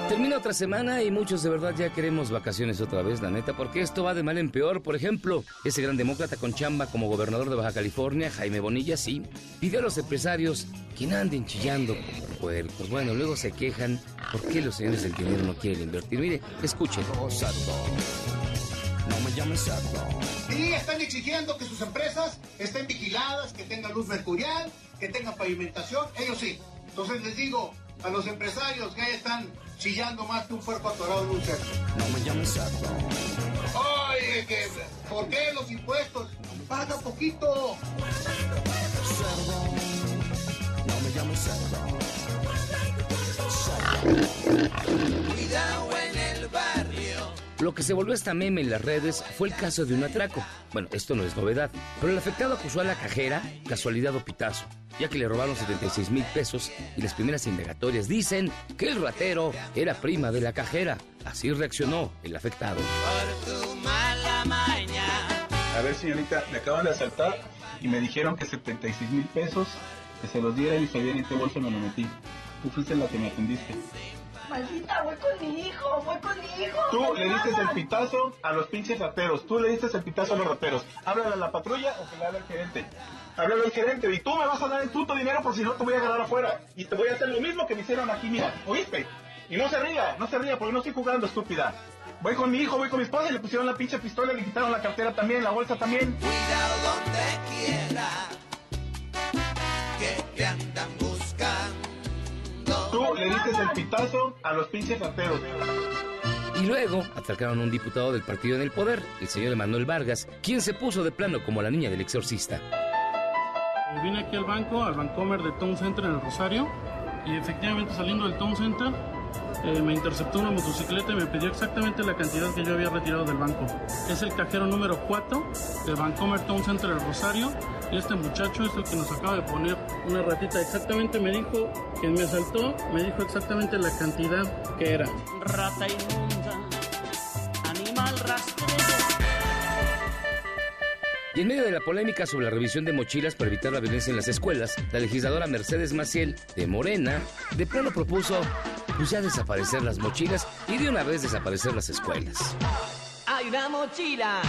Termina otra semana y muchos de verdad ya queremos vacaciones otra vez, la neta, porque esto va de mal en peor. Por ejemplo, ese gran demócrata con chamba como gobernador de Baja California, Jaime Bonilla, sí, pidió a los empresarios que no anden chillando como puercos. Bueno, luego se quejan por qué los señores del dinero no quieren invertir. Mire, escuchen. No me llames Sí, están exigiendo que sus empresas estén vigiladas, que tengan luz mercurial, que tengan pavimentación, ellos sí. Entonces les digo a los empresarios que están chillando más que un puerco atorado en un cerro. No me llames cerdo. Oye, que, ¿por qué los impuestos? Paga poquito. Cerdo. No me llames cerdo. Cuidado el barrio. Lo que se volvió esta meme en las redes fue el caso de un atraco. Bueno, esto no es novedad, pero el afectado acusó a la cajera, casualidad o pitazo, ya que le robaron 76 mil pesos y las primeras indagatorias dicen que el ratero era prima de la cajera. Así reaccionó el afectado. A ver, señorita, me acaban de asaltar y me dijeron que 76 mil pesos, que se los diera y sabían en qué bolsa me lo metí. Tú fuiste la que me atendiste. Maldita, voy con mi hijo, voy con mi hijo. Tú le diste el pitazo a los pinches rateros. Tú le diste el pitazo a los rateros. Háblale a la patrulla o que le hable al gerente. Háblale al gerente y tú me vas a dar el puto dinero por si no te voy a ganar afuera. Y te voy a hacer lo mismo que me hicieron aquí, mira. ¿Oíste? Y no se ría, no se ría porque no estoy jugando, estúpida. Voy con mi hijo, voy con mi esposa y le pusieron la pinche pistola, le quitaron la cartera también, la bolsa también. Cuidado donde quiera que te andan buscando. Tú le diste el pitazo a los pinches rateros. Y luego atracaron a un diputado del partido en el poder, el señor Emanuel Vargas, quien se puso de plano como la niña del exorcista. Vine aquí al banco, al Bancomer de Town Center en el Rosario, y efectivamente saliendo del Town Center eh, me interceptó una motocicleta y me pidió exactamente la cantidad que yo había retirado del banco. Es el cajero número 4 del Bancomer Town Center del Rosario y este muchacho es el que nos acaba de poner una ratita. Exactamente me dijo, quien me asaltó, me dijo exactamente la cantidad que era. Rata inmunda, animal. Y en medio de la polémica sobre la revisión de mochilas para evitar la violencia en las escuelas, la legisladora Mercedes Maciel, de Morena, de plano propuso pues ya desaparecer las mochilas y de una vez desaparecer las escuelas. ¡Hay una mochila!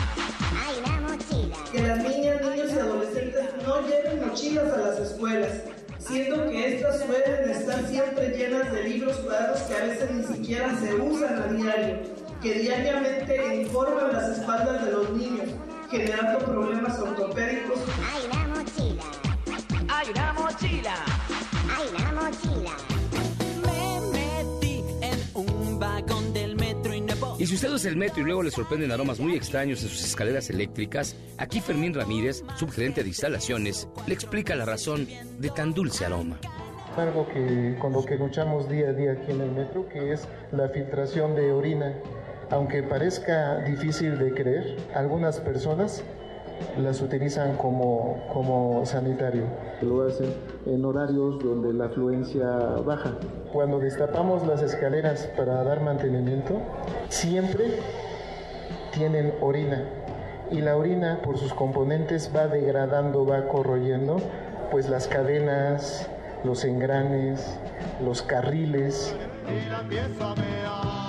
¡Hay una mochila! Que las niñas, niños y adolescentes no lleven mochilas a las escuelas, siendo que estas suelen estar siempre llenas de libros claros que a veces ni siquiera se usan a diario, que diariamente informan las espaldas de los niños, generando problemas ortopédicos. ¡Hay una mochila! ¡Hay una mochila! ¡Hay una mochila! Me metí en un vagón del metro y no puedo- Y si usted usa el metro y luego le sorprenden aromas muy extraños en sus escaleras eléctricas, aquí Fermín Ramírez, subgerente de instalaciones, le explica la razón de tan dulce aroma. Algo que con lo que luchamos día a día aquí en el metro, que es la filtración de orina. Aunque parezca difícil de creer, algunas personas las utilizan como, como sanitario. Lo hacen en horarios donde la afluencia baja. Cuando destapamos las escaleras para dar mantenimiento, siempre tienen orina. Y la orina, por sus componentes, va degradando, va corroyendo, pues las cadenas, los engranes, los carriles. Y la empieza a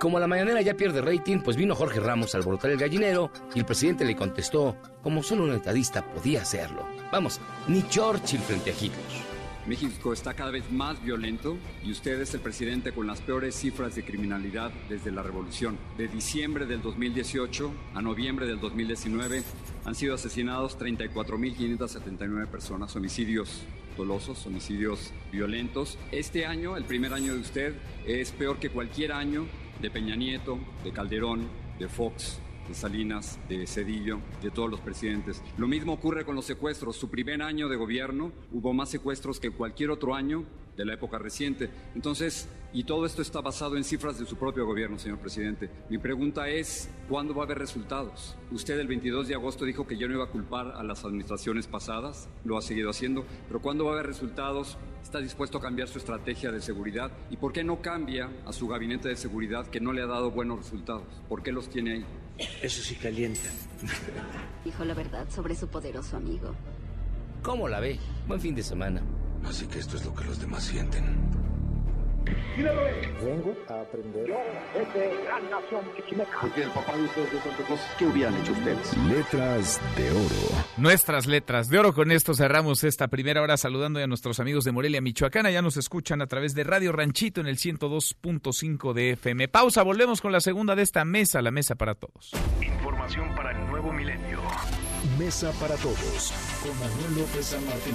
Como la mañanera ya pierde rating, pues vino Jorge Ramos a alborotar el gallinero y el presidente le contestó como solo un estadista podía hacerlo. Vamos, ni Churchill frente a Hitler. México está cada vez más violento y usted es el presidente con las peores cifras de criminalidad desde la revolución. De diciembre del 2018 a noviembre del 2019 han sido asesinados 34.579 personas, homicidios dolosos, homicidios violentos. Este año, el primer año de usted, es peor que cualquier año de Peña Nieto, de Calderón, de Fox, de Salinas, de Cedillo, de todos los presidentes. Lo mismo ocurre con los secuestros. Su primer año de gobierno hubo más secuestros que cualquier otro año de la época reciente. Entonces, y todo esto está basado en cifras de su propio gobierno, señor presidente. Mi pregunta es, ¿cuándo va a haber resultados? Usted el 22 de agosto dijo que yo no iba a culpar a las administraciones pasadas, lo ha seguido haciendo, pero ¿cuándo va a haber resultados? ¿Está dispuesto a cambiar su estrategia de seguridad? ¿Y por qué no cambia a su gabinete de seguridad que no le ha dado buenos resultados? ¿Por qué los tiene ahí? Eso sí calienta. Dijo la verdad sobre su poderoso amigo. ¿Cómo la ve? Buen fin de semana. Así que esto es lo que los demás sienten. Vengo a aprender. gran nación Porque el papá de ustedes es Santa Claus, ¿qué hubieran hecho ustedes? Letras de oro. Nuestras letras de oro. Con esto cerramos esta primera hora saludando a nuestros amigos de Morelia, Michoacán. Ya nos escuchan a través de Radio Ranchito en el 102.5 de FM. Pausa, volvemos con la segunda de esta mesa, la mesa para todos. Información para el nuevo milenio. Mesa para todos con Manuel López San Martín.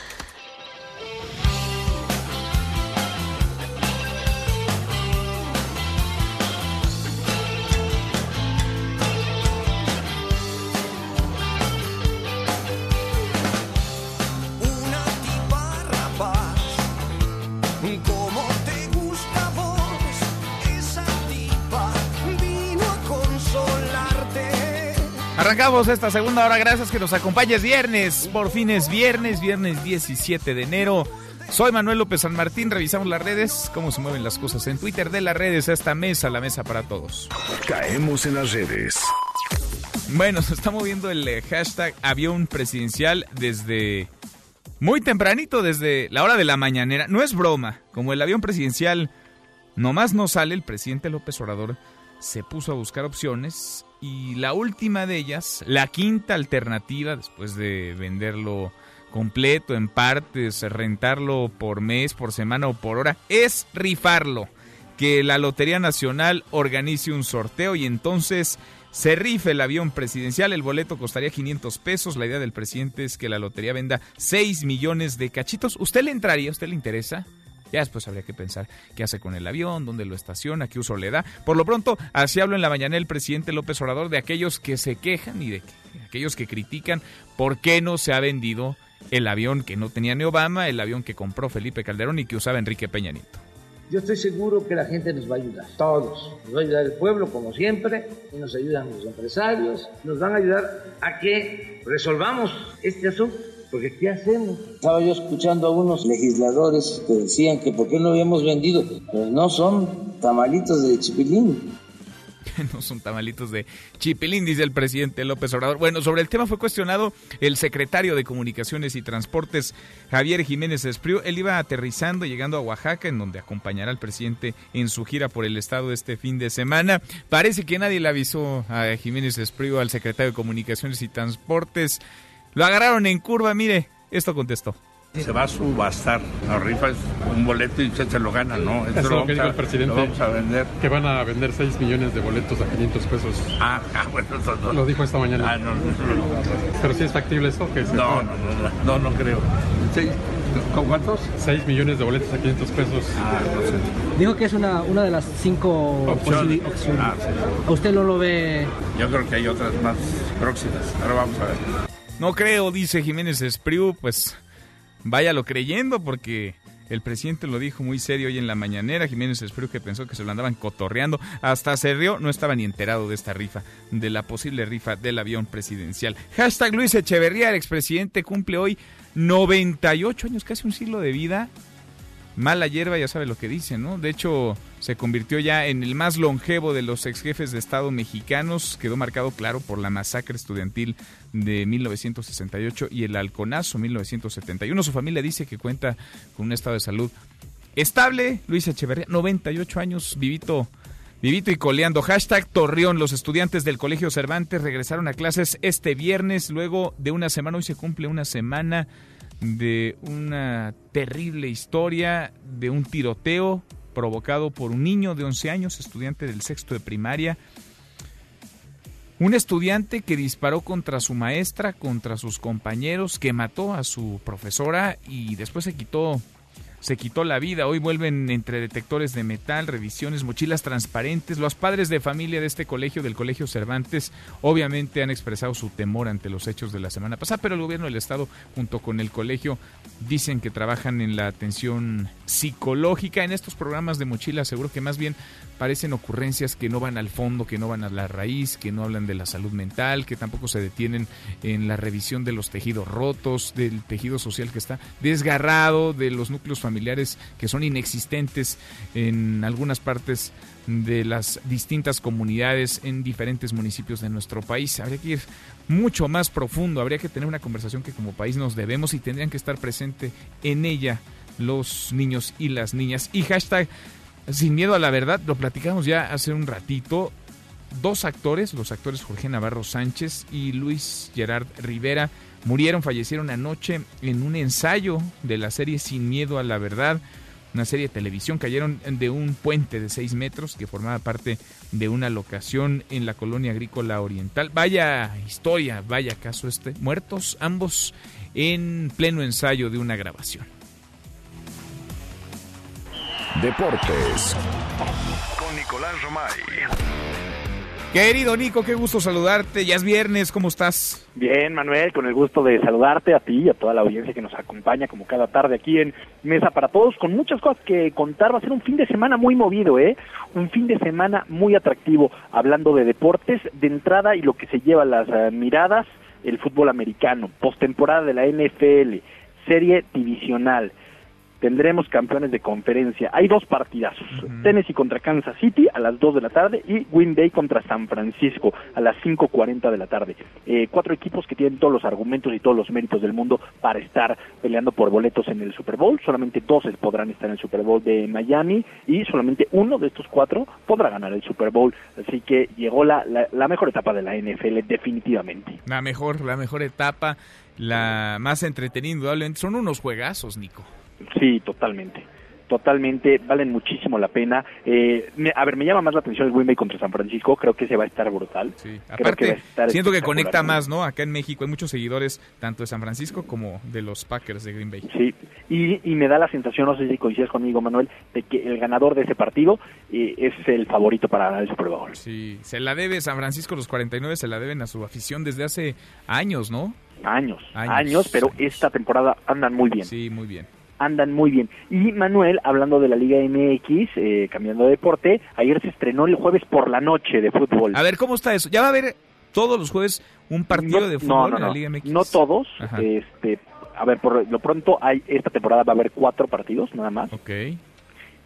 Arrancamos esta segunda hora. Gracias que nos acompañes viernes. Por fin es viernes, viernes 17 de enero. Soy Manuel López San Martín. Revisamos las redes, cómo se mueven las cosas en Twitter de las redes a esta mesa, la mesa para todos. Caemos en las redes. Bueno, se está moviendo el eh, hashtag avión presidencial desde muy tempranito, desde la hora de la mañanera. No es broma, como el avión presidencial nomás no sale, el presidente López Obrador se puso a buscar opciones y la última de ellas, la quinta alternativa, después de venderlo completo, en partes, rentarlo por mes, por semana o por hora, es rifarlo. Que la Lotería Nacional organice un sorteo y entonces se rife el avión presidencial. El boleto costaría 500 pesos. La idea del presidente es que la lotería venda 6 millones de cachitos. ¿Usted le entraría? ¿Usted le interesa? Ya después habría que pensar qué hace con el avión, dónde lo estaciona, qué uso le da. Por lo pronto, así habló en la mañana el presidente López Obrador de aquellos que se quejan y de, aquellos que critican por qué no se ha vendido el avión que no tenía ni Obama, el avión que compró Felipe Calderón y que usaba Enrique Peña Nieto. Yo estoy seguro que la gente nos va a ayudar, todos. Nos va a ayudar el pueblo, como siempre, y nos ayudan los empresarios, nos van a ayudar a que resolvamos este asunto. Porque ¿qué hacemos? Estaba yo escuchando a unos legisladores que decían que por qué no habíamos vendido. Pues no son tamalitos de chipilín. no son tamalitos de chipilín, dice el presidente López Obrador. Bueno, sobre el tema fue cuestionado el secretario de Comunicaciones y Transportes, Javier Jiménez Espriu. Él iba aterrizando, llegando a Oaxaca, en donde acompañará al presidente en su gira por el estado este fin de semana. Parece que nadie le avisó a Jiménez Espriu, al secretario de Comunicaciones y Transportes. Lo agarraron en curva, mire, esto contestó. Se va a subastar. La rifa es un boleto y usted se lo gana, ¿no? Esto es lo, que dijo el presidente. Lo vamos a vender. Que van a vender 6 millones de boletos a 500 pesos. Ah, ah bueno, eso no. Lo dijo esta mañana. Ah, no, no, no. Pero si es factible eso. Que se no, no, no, no, no, creo. Sí. ¿Con cuántos? 6 millones de boletos a 500 pesos. Ah, no sé. Dijo que es una, una de las cinco opciones. Ah, sí. ¿A usted no lo ve? Yo creo que hay otras más próximas. Ahora vamos a ver. No creo, dice Jiménez Espriu, pues váyalo creyendo porque el presidente lo dijo muy serio hoy en la mañanera. Jiménez Espriu que pensó que se lo andaban cotorreando. Hasta se rió, no estaba ni enterado de esta rifa, de la posible rifa del avión presidencial. Hashtag Luis Echeverría, el expresidente, cumple hoy 98 años, casi un siglo de vida. Mala hierba, ya sabe lo que dice, ¿no? De hecho, se convirtió ya en el más longevo de los ex jefes de Estado mexicanos. Quedó marcado, claro, por la masacre estudiantil de 1968 y el halconazo 1971. Su familia dice que cuenta con un estado de salud estable. Luis Echeverría, 98 años, vivito. Vivito y coleando. Hashtag Torreón. Los estudiantes del Colegio Cervantes regresaron a clases este viernes. Luego de una semana, hoy se cumple una semana de una terrible historia de un tiroteo provocado por un niño de 11 años, estudiante del sexto de primaria. Un estudiante que disparó contra su maestra, contra sus compañeros, que mató a su profesora y después se quitó se quitó la vida. Hoy vuelven entre detectores de metal, revisiones, mochilas transparentes. Los padres de familia de este colegio, del Colegio Cervantes, obviamente han expresado su temor ante los hechos de la semana pasada, pero el gobierno del estado junto con el colegio dicen que trabajan en la atención psicológica en estos programas de mochila. Seguro que más bien parecen ocurrencias que no van al fondo, que no van a la raíz, que no hablan de la salud mental, que tampoco se detienen en la revisión de los tejidos rotos, del tejido social que está desgarrado, de los núcleos familiares que son inexistentes en algunas partes de las distintas comunidades en diferentes municipios de nuestro país. Habría que ir mucho más profundo, habría que tener una conversación que como país nos debemos y tendrían que estar presente en ella los niños y las niñas. Y hashtag sin miedo a la verdad, lo platicamos ya hace un ratito. Dos actores, los actores Jorge Navarro Sánchez y Luis Gerard Rivera, murieron, fallecieron anoche en un ensayo de la serie Sin Miedo a la Verdad, una serie de televisión. Cayeron de un puente de 6 metros que formaba parte de una locación en la colonia agrícola oriental. Vaya historia, vaya caso este. Muertos ambos en pleno ensayo de una grabación. Deportes con Nicolás Romay. Querido Nico, qué gusto saludarte. Ya es viernes, ¿cómo estás? Bien, Manuel, con el gusto de saludarte a ti y a toda la audiencia que nos acompaña como cada tarde aquí en Mesa para Todos, con muchas cosas que contar. Va a ser un fin de semana muy movido, ¿eh? Un fin de semana muy atractivo, hablando de deportes de entrada y lo que se lleva las eh, miradas, el fútbol americano, postemporada de la NFL, serie divisional tendremos campeones de conferencia. Hay dos partidazos, Tennessee contra Kansas City a las 2 de la tarde y Green Bay contra San Francisco a las 5.40 de la tarde. Eh, cuatro equipos que tienen todos los argumentos y todos los méritos del mundo para estar peleando por boletos en el Super Bowl. Solamente dos podrán estar en el Super Bowl de Miami y solamente uno de estos cuatro podrá ganar el Super Bowl. Así que llegó la, la mejor etapa de la NFL definitivamente. La mejor, la mejor etapa, la más entretenida indudablemente. Son unos juegazos, Nico. Sí, totalmente totalmente, valen muchísimo la pena. Eh, me- a ver, me llama más la atención el Green Bay contra San Francisco, creo que ese va a estar brutal. Creo que va a Aparte, estar siento que conecta más, ¿no? Acá en México hay muchos seguidores, tanto de San Francisco como de los Packers de Green Bay. Sí, y, y me da la sensación, no sé si coincides conmigo, Manuel, de que el ganador de ese partido eh, es el favorito para ganar el Super Bowl. Sí, se la debe San Francisco, los 49 se la deben a su afición desde hace años, ¿no? Años, Años, años, pero esta temporada andan muy bien. Sí, muy bien. Andan muy bien. Y Manuel, hablando de la Liga MX, eh, cambiando de deporte, ayer se estrenó el jueves por la noche de fútbol. A ver, ¿cómo está eso? ¿Ya va a haber todos los jueves un partido No- de no, fútbol no, en la no. Liga MX? No todos. Ajá. Este, a ver, por lo pronto hay esta temporada va a haber cuatro partidos nada más. Ok.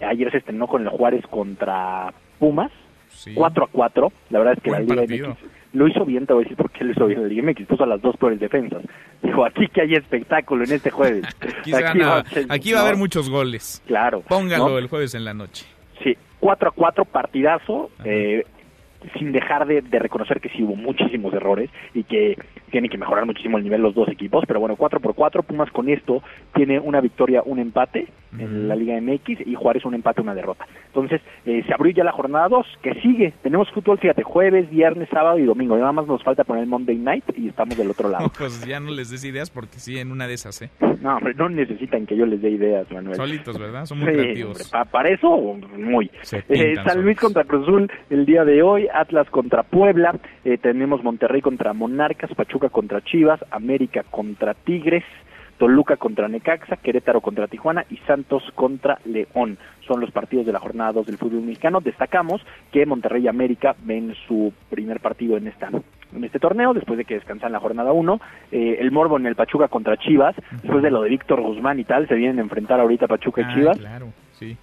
Ayer se estrenó con el Juárez contra Pumas, Sí. 4 a 4. La verdad es que Buen la Liga partido. MX lo hizo bien, te voy a decir por qué lo hizo bien la Liga MX. Puso a las dos peores defensas. Dijo, aquí que hay espectáculo en este jueves. Aquí, se van a- va aquí va a haber muchos goles. Claro. Póngalo ¿no? el jueves en la noche. Sí, 4 a 4, partidazo, eh, sin dejar de, de reconocer que sí hubo muchísimos errores y que tienen que mejorar muchísimo el nivel los dos equipos, pero bueno, 4 por 4, Pumas con esto tiene una victoria, un empate en la Liga MX y Juárez un empate, una derrota. Entonces, eh, se abrió ya la jornada 2, que sigue, tenemos fútbol, fíjate, jueves, viernes, sábado y domingo, nada más nos falta poner el Monday Night y estamos del otro lado. Pues ya no les des ideas porque sí, en una de esas, ¿eh? No, hombre, no necesitan que yo les dé ideas, Manuel. Solitos, ¿verdad? Son muy Sí, creativos. hombre, pa- para eso, muy. Eh, San Luis contra Cruz Azul el día de hoy, Atlas contra Puebla, eh, tenemos Monterrey contra Monarcas, Pachuca contra Chivas, América contra Tigres, Toluca contra Necaxa, Querétaro contra Tijuana y Santos contra León. Son los partidos de la jornada 2 del fútbol mexicano. Destacamos que Monterrey y América ven su primer partido en esta en este torneo, después de que descansan la jornada 1. Eh, el Morbo en el Pachuca contra Chivas, después de lo de Víctor Guzmán y tal, se vienen a enfrentar ahorita Pachuca y Ah, Chivas claro, sí.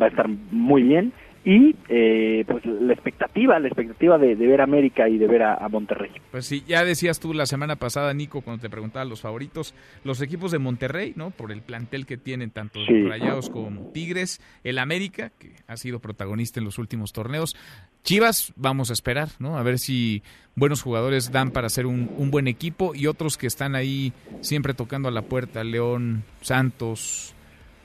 va a estar muy bien y eh, pues la expectativa la expectativa de, de ver a América y de ver a, a Monterrey Pues sí, ya decías tú la semana pasada, Nico, cuando te preguntaba los favoritos, los equipos de Monterrey, ¿no? Por el plantel que tienen tanto Sí. Rayados como Tigres, el América, que ha sido protagonista en los últimos torneos. Chivas, vamos a esperar, ¿no? A ver si buenos jugadores dan para ser un, un buen equipo y otros que están ahí siempre tocando a la puerta, León, Santos,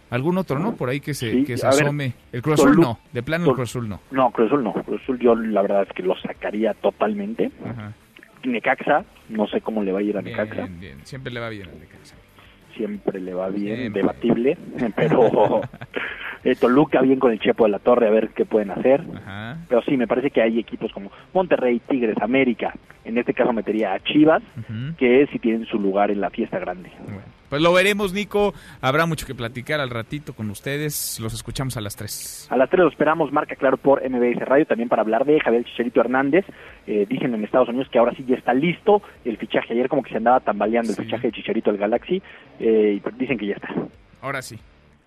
algún otro, ¿no? Por ahí que se, Sí, que se a ver, asome. el Cruz Azul no, de plano el Cruz Azul no. no Cruz Azul no Cruz Azul yo la verdad es que lo sacaría totalmente Ajá. Necaxa no sé cómo le va a ir a Bien, Necaxa bien, siempre le va bien al Necaxa. siempre le va bien Siempre. debatible pero eh, Toluca bien con el Chepo de la Torre a ver qué pueden hacer Ajá. pero sí me parece que hay equipos como Monterrey Tigres América en este caso metería a Chivas Ujú. que sí tienen su lugar en la fiesta grande Pues lo veremos, Nico. Habrá mucho que platicar al ratito con ustedes. Los escuchamos a las 3. A las 3 lo esperamos, marca claro por MBS Radio, también para hablar de Javier Chicharito Hernández. Eh, dicen en Estados Unidos que ahora sí ya está listo el fichaje. Ayer como que se andaba tambaleando el fichaje de Chicharito al Galaxy. eh, y dicen que ya está. Ahora sí.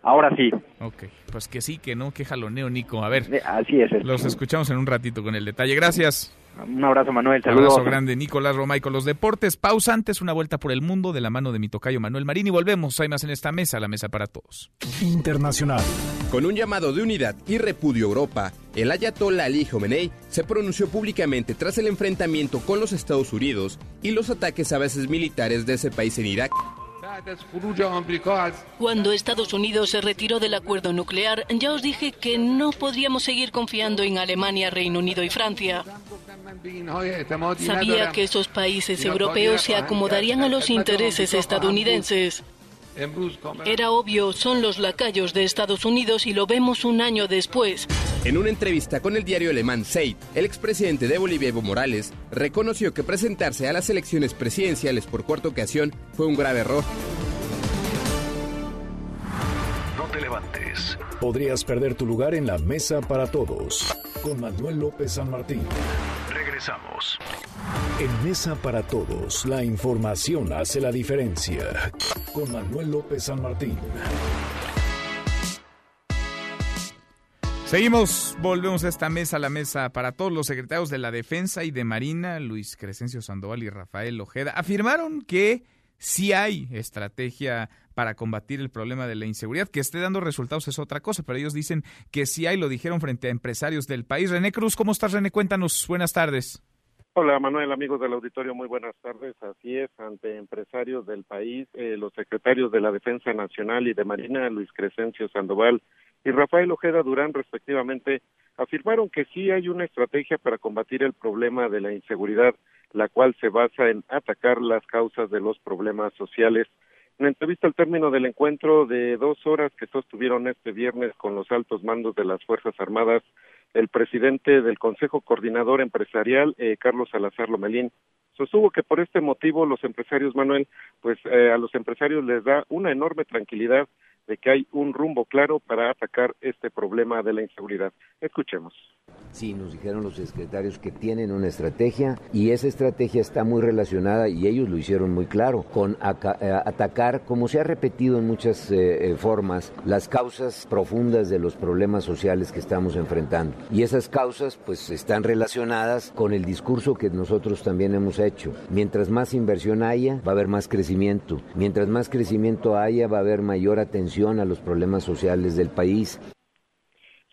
Ahora sí, Ok. Pues que sí, que no, que jaloneo, Nico. A ver. eh, así es. Los escuchamos en un ratito con el detalle. Gracias. Un abrazo, Manuel. Un Saludos. abrazo grande, Nicolás Romay con los deportes. Pausa antes, una vuelta por el mundo de la mano de mi tocayo Manuel Marín. Y volvemos. Hay más en esta mesa, la mesa para todos. Internacional. Con un llamado de unidad y repudio a Europa, el ayatollah Ali Khomeini se pronunció públicamente tras el enfrentamiento con los Estados Unidos y los ataques a bases militares de ese país en Irak. Cuando Estados Unidos se retiró del acuerdo nuclear, ya os dije que no podríamos seguir confiando en Alemania, Reino Unido y Francia. Sabía que esos países europeos se acomodarían a los intereses estadounidenses. Era obvio, son los lacayos de Estados Unidos y lo vemos un año después. En una entrevista con el diario alemán Zeit, el expresidente de Bolivia Evo Morales reconoció que presentarse a las elecciones presidenciales por cuarta ocasión fue un grave error. Podrías perder tu lugar en la mesa para todos. Con Manuel López San Martín. Regresamos. En Mesa para Todos, la información hace la diferencia. Con Manuel López San Martín. Seguimos, volvemos a esta mesa, la mesa para todos los secretarios de la Defensa y de Marina, Luis Crescencio Sandoval y Rafael Ojeda, afirmaron que sí hay estrategia para combatir el problema de la inseguridad. Que esté dando resultados es otra cosa, pero ellos dicen que sí hay, lo dijeron frente a empresarios del país. René Cruz, ¿cómo estás, René? Cuéntanos, buenas tardes. Hola Manuel, amigos del auditorio, muy buenas tardes. Así es, ante empresarios del país, eh, los secretarios de la Defensa Nacional y de Marina, Luis Crescencio Sandoval y Rafael Ojeda Durán, respectivamente, afirmaron que sí hay una estrategia para combatir el problema de la inseguridad, la cual se basa en atacar las causas de los problemas sociales. En entrevista al término del encuentro de dos horas que sostuvieron este viernes con los altos mandos de las Fuerzas Armadas, el presidente del Consejo Coordinador Empresarial, eh, Carlos Salazar Lomelín, sostuvo que por este motivo los empresarios, Manuel, pues eh, a los empresarios les da una enorme tranquilidad de que hay un rumbo claro para atacar este problema de la inseguridad. Escuchemos. Sí, nos dijeron los secretarios que tienen una estrategia y esa estrategia está muy relacionada, y ellos lo hicieron muy claro, con eh, atacar, como se ha repetido en muchas eh, eh, formas, las causas profundas de los problemas sociales que estamos enfrentando. Y esas causas pues están relacionadas con el discurso que nosotros también hemos hecho. Mientras más inversión haya, va a haber más crecimiento. Mientras más crecimiento haya, va a haber mayor atención a los problemas sociales del país.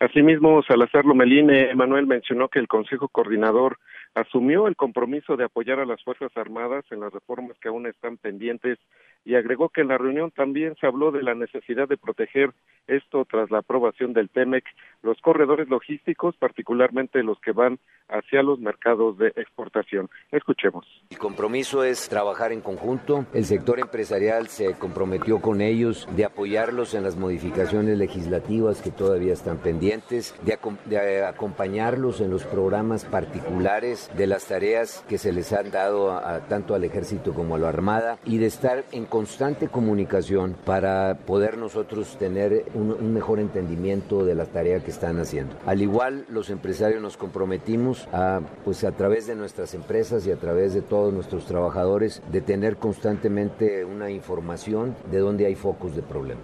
Asimismo, Salazar Lomelín Manuel mencionó que el Consejo Coordinador asumió el compromiso de apoyar a las Fuerzas Armadas en las reformas que aún están pendientes y agregó que en la reunión también se habló de la necesidad de proteger esto tras la aprobación del TEMEC, los corredores logísticos, particularmente los que van hacia los mercados de exportación. Escuchemos. El compromiso es trabajar en conjunto. El sector empresarial se comprometió con ellos de apoyarlos en las modificaciones legislativas que todavía están pendientes, de, de acompañarlos en los programas particulares de las tareas que se les han dado a, tanto al ejército como a la armada y de estar en constante comunicación para poder nosotros tener un, un mejor entendimiento de la tarea que están haciendo. Al igual, los empresarios nos comprometimos a, pues a través de nuestras empresas y a través de todos nuestros trabajadores, de tener constantemente una información de dónde hay focos de problema.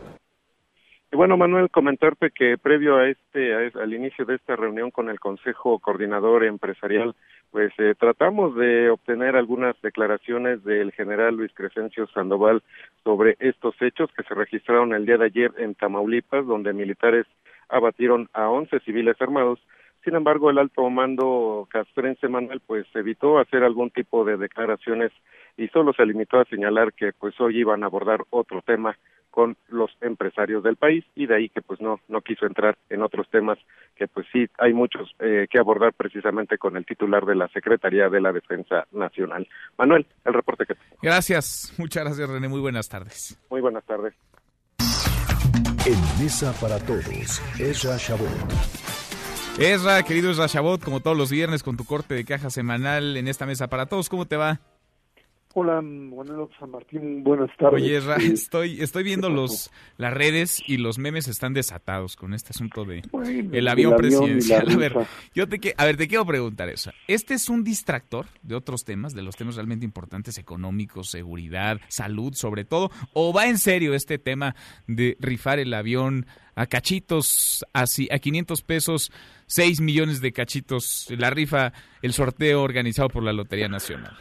Bueno, Manuel, comentarte que previo a este, a, al inicio de esta reunión con el Consejo Coordinador Empresarial, pues eh, tratamos de obtener algunas declaraciones del general Luis Crescencio Sandoval sobre estos hechos que se registraron el día de ayer en Tamaulipas, donde militares abatieron a 11 civiles armados. Sin embargo, el alto mando castrense Manuel pues evitó hacer algún tipo de declaraciones y solo se limitó a señalar que pues hoy iban a abordar otro tema con los empresarios del país y de ahí que pues no no quiso entrar en otros temas que pues sí hay muchos eh, que abordar precisamente con el titular de la Secretaría de la Defensa Nacional. Manuel, el reporte que Gracias, muchas gracias René, muy buenas tardes. Muy buenas tardes. En Mesa para Todos, Ezra Shabot. Ezra, querido Ezra Shabot, como todos los viernes con tu corte de caja semanal en esta Mesa para Todos, ¿cómo te va? Hola, Manuel San Martín, buenas tardes. Oye, Ra, estoy, estoy viendo los las redes y los memes están desatados con este asunto de Bueno, el avión el avión y presidencial. A ver, yo te a ver, te quiero preguntar eso. ¿Este es un distractor de otros temas, de los temas realmente importantes, económicos, seguridad, salud, sobre todo? ¿O va en serio este tema de rifar el avión a cachitos, así, a 500 pesos, 6 millones de cachitos, la rifa, el sorteo organizado por la Lotería Nacional?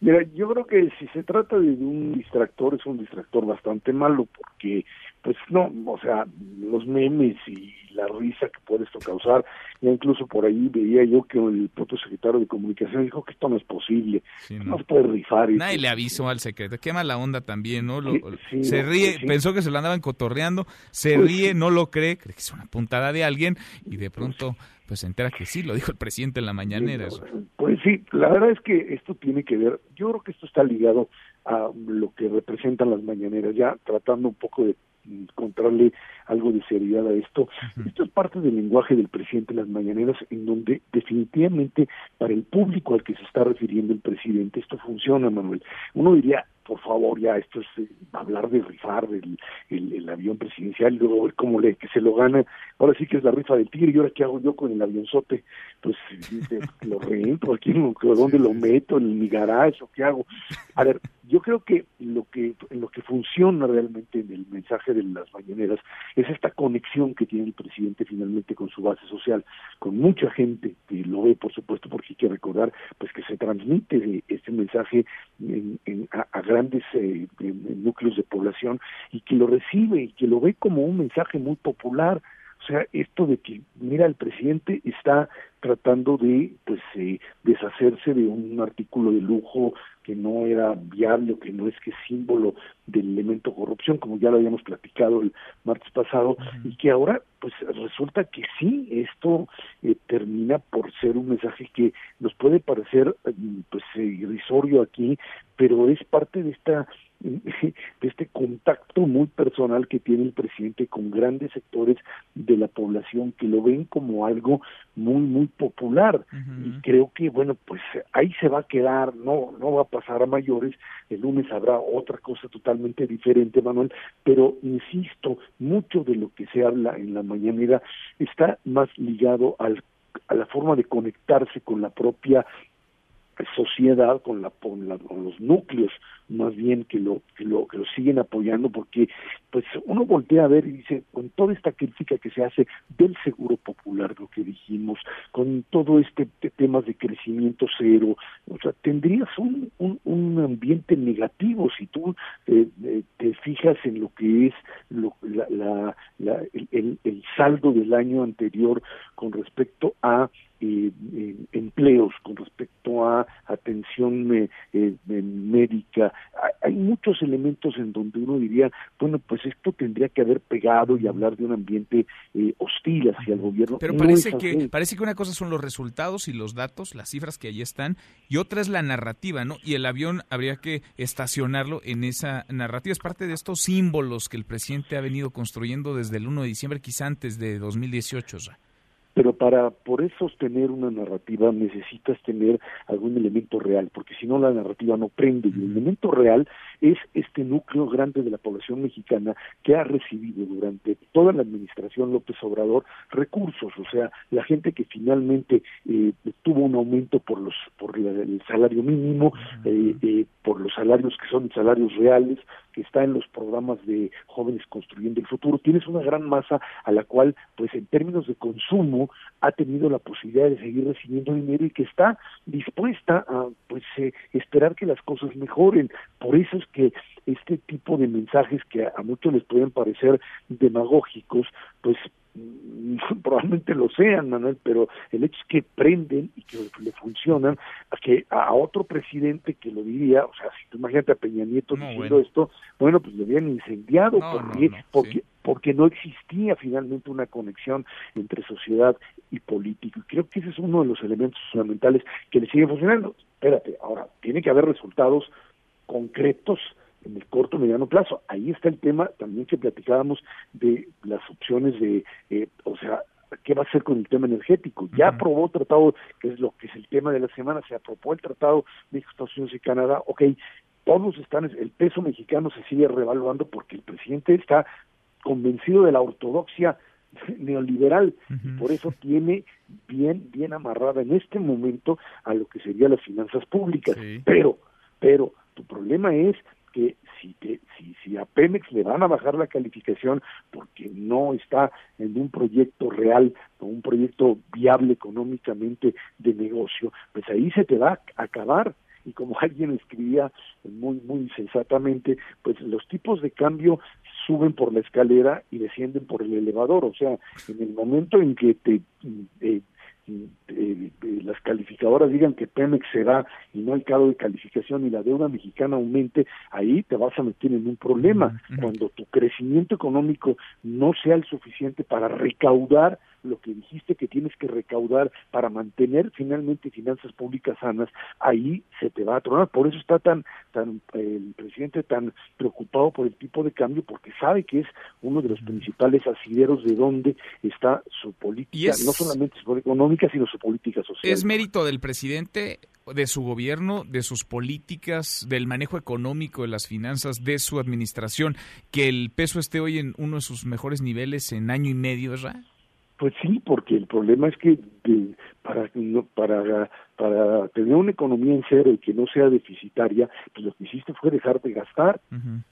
Mira, yo creo que si se trata de un distractor, es un distractor bastante malo, porque, pues no, o sea, los memes y la risa que puede esto causar, ya incluso por ahí veía yo que el propio secretario de Comunicación dijo que esto no es posible, no, se puede rifar. esto. Nadie le avisó al secreto. Qué mala onda también, ¿no? Lo- Sí, sí, se no, ríe, pues pensó que se lo andaban cotorreando, se Pues ríe, no lo cree, cree que es una puntada de alguien y de pronto pues se entera que sí, lo dijo el presidente en la mañanera. eso. Pues sí, la verdad es que esto tiene que ver, yo creo que esto está ligado a lo que representan las mañaneras, ya tratando un poco de encontrarle algo de seriedad a esto. Esto es parte del lenguaje del presidente en las mañaneras, en donde definitivamente para el público al que se está refiriendo el presidente esto funciona, Manuel. Uno diría, por favor, ya esto es eh, hablar de rifar del el, el avión presidencial y luego ver cómo le, que se lo gana. Ahora sí que es la rifa del tigre, y ahora qué hago yo con el avionzote, pues eh, lo rento, aquí dónde lo meto, en mi garage o qué hago. A ver, yo creo que lo que lo que funciona realmente en el mensaje de las mañaneras es esta conexión que tiene el presidente finalmente con su base social, con mucha gente que lo ve, por supuesto, porque hay que recordar pues que se transmite este mensaje en- en- a, a grandes eh, en núcleos de población y que lo recibe y que lo ve como un mensaje muy popular. O sea, esto de que, mira, el presidente está tratando de pues eh, deshacerse de un artículo de lujo que no era viable o que no es que es símbolo del elemento corrupción, como ya lo habíamos platicado el martes pasado, y que ahora pues resulta que sí, esto eh, termina por ser un mensaje que nos puede parecer mm, pues irrisorio aquí, pero es parte de esta de este contacto muy personal que tiene el presidente con grandes sectores de la población que lo ven como algo muy muy popular. Y creo que bueno pues ahí se va a quedar no no va a pasar a mayores el lunes habrá otra cosa totalmente diferente Manuel pero insisto mucho de lo que se habla en la mañanera está más ligado al a la forma de conectarse con la propia sociedad con la, con los núcleos más bien que lo que lo que lo siguen apoyando porque pues uno voltea a ver y dice con toda esta crítica que se hace del seguro popular lo que dijimos con todo este temas de crecimiento cero o sea tendrías un un, un ambiente negativo si tú eh, eh, te fijas en lo que es lo, la, la, la el, el saldo del año anterior con respecto a eh, empleos, con respecto a atención eh, eh, médica. Hay, muchos elementos en donde uno diría, bueno, pues esto tendría que haber pegado y hablar de un ambiente hostil hacia el gobierno. Pero parece, que, parece que una cosa son los resultados y los datos, las cifras que allí están, y otra es la narrativa, ¿no? Y el avión habría que estacionarlo en esa narrativa. Es parte de estos símbolos que el presidente ha venido construyendo desde el 1 de diciembre, quizá antes de 2018. ¿ya? Pero para por eso sostener una narrativa necesitas tener algún elemento real, porque si no la narrativa no prende. Y el elemento real es este núcleo grande de la población mexicana que ha recibido durante toda la administración López Obrador recursos, o sea, la gente que finalmente eh, tuvo un aumento por los por el salario mínimo, eh, eh, por los salarios que son salarios reales, que está en los programas de jóvenes construyendo el futuro. Tienes una gran masa a la cual, pues en términos de consumo, ha tenido la posibilidad de seguir recibiendo dinero y que está dispuesta a pues eh, esperar que las cosas mejoren. Por eso es que este tipo de mensajes que a, muchos les pueden parecer demagógicos, pues probablemente lo sean, Manuel, pero el hecho es que prenden y que le funcionan a que a otro presidente que lo diría, o sea, si tú imagínate a Peña Nieto diciendo esto, bueno, pues lo habían incendiado, porque, porque, porque no existía finalmente una conexión entre sociedad y político. Y creo que ese es uno de los elementos fundamentales que le sigue funcionando. Espérate, ahora, tiene que haber resultados concretos en el corto mediano plazo. Ahí está el tema también que platicábamos de las opciones de, eh, o sea, ¿qué va a hacer con el tema energético? Ya aprobó tratado, que es lo que es el tema de la semana, se aprobó el tratado de Estados Unidos y Canadá, ok, todos están, el peso mexicano se sigue revaluando porque el presidente está convencido de la ortodoxia neoliberal y por eso tiene bien bien amarrada en este momento a lo que serían las finanzas públicas pero pero tu problema es que si, te, si, si a Pemex le van a bajar la calificación porque no está en un proyecto real o un proyecto viable económicamente de negocio, pues ahí se te va a acabar. Y como alguien escribía muy muy sensatamente, pues los tipos de cambio suben por la escalera y descienden por el elevador, o sea, en el momento en que te eh, eh, las calificadoras digan que Pemex será y no hay cargo de calificación y la deuda mexicana aumente, ahí te vas a meter en un problema. Cuando tu crecimiento económico no sea el suficiente para recaudar lo que dijiste que tienes que recaudar para mantener finalmente finanzas públicas sanas, ahí se te va a tronar. Por eso está tan, tan el presidente tan preocupado por el tipo de cambio, porque sabe que es uno de los principales asideros de donde está su política, no solamente su política económica, sino su política social. ¿Es mérito del presidente, de su gobierno, de sus políticas, del manejo económico de las finanzas, de su administración, que el peso esté hoy en uno de sus mejores niveles en año y medio, ¿verdad? Pues sí, porque el problema es que para, para, para tener una economía en cero y que no sea deficitaria, pues lo que hiciste fue dejar de gastar.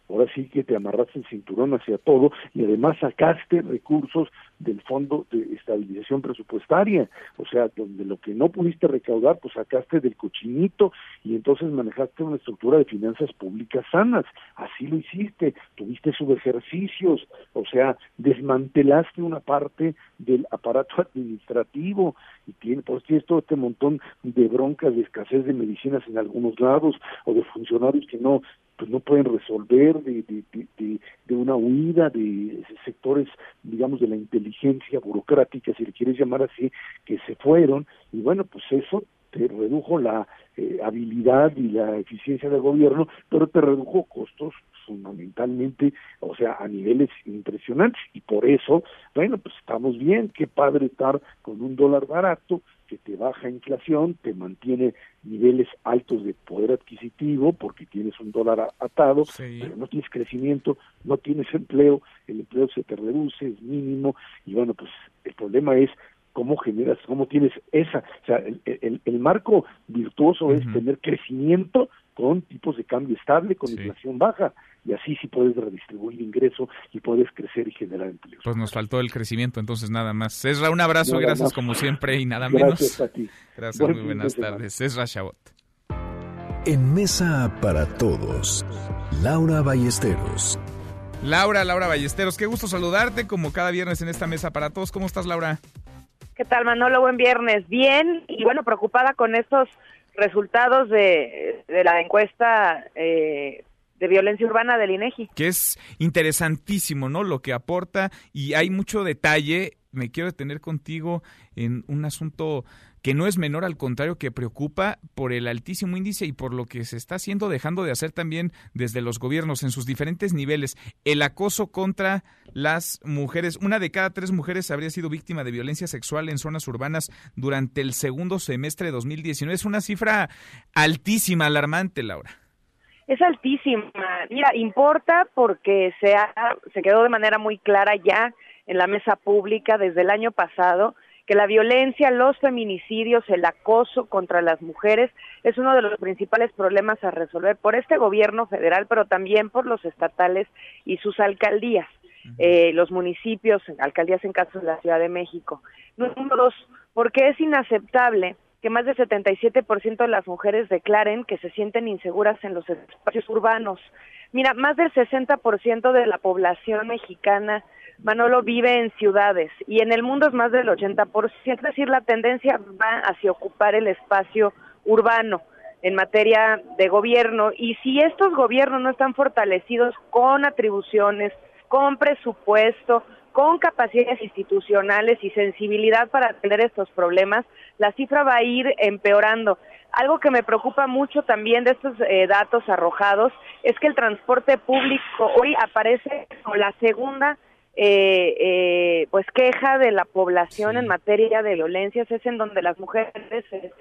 ahora sí que te amarraste el cinturón hacia todo y además sacaste recursos del fondo de estabilización presupuestaria, o sea, donde lo que no pudiste recaudar, pues sacaste del cochinito y entonces manejaste una estructura de finanzas públicas sanas, así lo hiciste, tuviste subejercicios, o sea, desmantelaste una parte del aparato administrativo y tiene, pues tienes todo este montón de broncas de escasez de medicinas en algunos lados o de funcionarios que no pues no pueden resolver de, de, de, de, una huida de sectores, digamos, de la inteligencia burocrática, si le quieres llamar así, que se fueron, y bueno, pues eso te redujo la eh, habilidad y la eficiencia del gobierno, pero te redujo costos fundamentalmente, o sea, a niveles impresionantes, y por eso, bueno, pues estamos bien, qué padre estar con un dólar barato, que te baja inflación, te mantiene niveles altos de poder adquisitivo porque tienes un dólar atado, pero no tienes crecimiento, no tienes empleo, el empleo se te reduce, es mínimo, y bueno, pues el problema es cómo generas, cómo tienes esa, o sea, el, el, marco virtuoso es tener crecimiento con tipos de cambio estable, con inflación baja, y así sí puedes redistribuir ingreso y puedes crecer y generar empleo. Pues nos faltó el crecimiento, entonces nada más. Esra, un abrazo, gracias como siempre y nada menos. Gracias a ti. Gracias, muy buenas tardes. Esra Chabot. En Mesa para Todos, Laura Ballesteros. Laura, Laura Ballesteros, qué gusto saludarte como cada viernes en esta Mesa para Todos. ¿Cómo estás, Laura? ¿Qué tal, Manolo? Buen viernes. Bien, y bueno, preocupada con estos resultados de, de la encuesta eh, de violencia urbana del INEGI. Que es interesantísimo, ¿no? Lo que aporta y hay mucho detalle. Me quiero detener contigo en un asunto que no es menor, al contrario, que preocupa por el altísimo índice y por lo que se está haciendo, dejando de hacer también desde los gobiernos en sus diferentes niveles. El acoso contra las mujeres. Una de cada tres mujeres habría sido víctima de violencia sexual en zonas urbanas durante el segundo semestre de 2019. Es una cifra altísima, alarmante, Laura es altísima. Mira, importa porque se, se quedó de manera muy clara ya en la mesa pública desde el año pasado que la violencia, los feminicidios, el acoso contra las mujeres es uno de los principales problemas a resolver por este gobierno federal, pero también por los estatales y sus alcaldías, eh, los municipios, alcaldías en caso de la Ciudad de México. Número dos, porque es inaceptable que más del 77% de las mujeres declaren que se sienten inseguras en los espacios urbanos. Mira, más del 60% de la población mexicana, Manolo, vive en ciudades y en el mundo es más del 80%, es decir, la tendencia va hacia ocupar el espacio urbano en materia de gobierno y si estos gobiernos no están fortalecidos con atribuciones, con presupuesto, con capacidades institucionales y sensibilidad para atender estos problemas, la cifra va a ir empeorando. Algo que me preocupa mucho también de estos eh, datos arrojados es que el transporte público hoy aparece como la segunda eh, eh, pues queja de la población en materia de violencias es en donde las mujeres se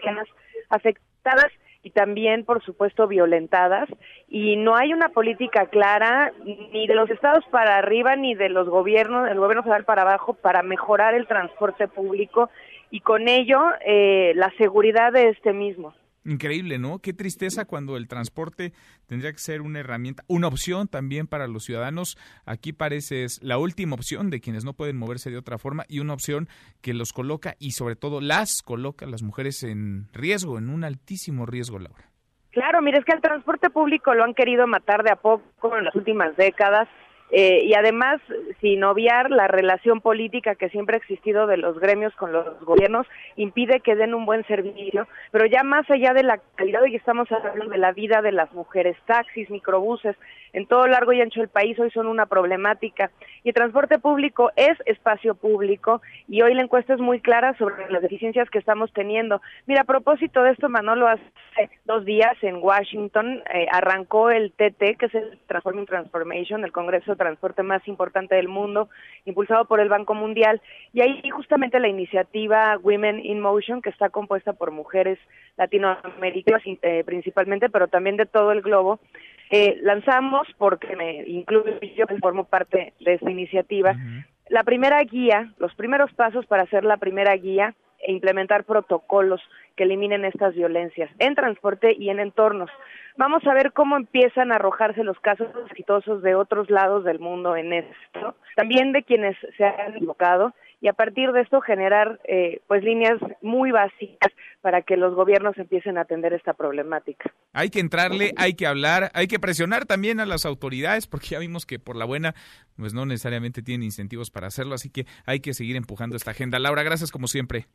afectadas y también, por supuesto, violentadas. Y no hay una política clara ni de los estados para arriba ni de los gobiernos, del gobierno federal para abajo, para mejorar el transporte público y con ello eh, la seguridad de este mismo. Increíble, ¿no? Qué tristeza cuando el transporte tendría que ser una herramienta, una opción también para los ciudadanos. Aquí parece es la última opción de quienes no pueden moverse de otra forma y una opción que los coloca y sobre todo las coloca las mujeres en riesgo, en un altísimo riesgo, Laura. Claro, mire, es que el transporte público lo han querido matar de a poco en las últimas décadas eh, y además, sin obviar la relación política que siempre ha existido de los gremios con los gobiernos, impide que den un buen servicio, pero ya más allá de la calidad, hoy estamos hablando de la vida de las mujeres, taxis, microbuses, en todo largo y ancho del país hoy son una problemática. Y el transporte público es espacio público y hoy la encuesta es muy clara sobre las deficiencias que estamos teniendo. Mira, a propósito de esto, Manolo, hace dos días en Washington eh, arrancó el TT, que es el Transforming Transformation, el Congreso de Transporte más importante del mundo, impulsado por el Banco Mundial. Y ahí justamente la iniciativa Women in Motion, que está compuesta por mujeres latinoamericanas eh, principalmente, pero también de todo el globo, eh, lanzamos, porque me incluyo yo, formo parte de esta iniciativa, la primera guía, los primeros pasos para hacer la primera guía e implementar protocolos que eliminen estas violencias en transporte y en entornos. Vamos a ver cómo empiezan a arrojarse los casos exitosos de otros lados del mundo en esto, también de quienes se han equivocado y a partir de esto generar eh, pues líneas muy básicas para que los gobiernos empiecen a atender esta problemática. Hay que entrarle, hay que hablar, hay que presionar también a las autoridades porque ya vimos que por la buena pues no necesariamente tienen incentivos para hacerlo, así que hay que seguir empujando esta agenda. Laura, gracias como siempre.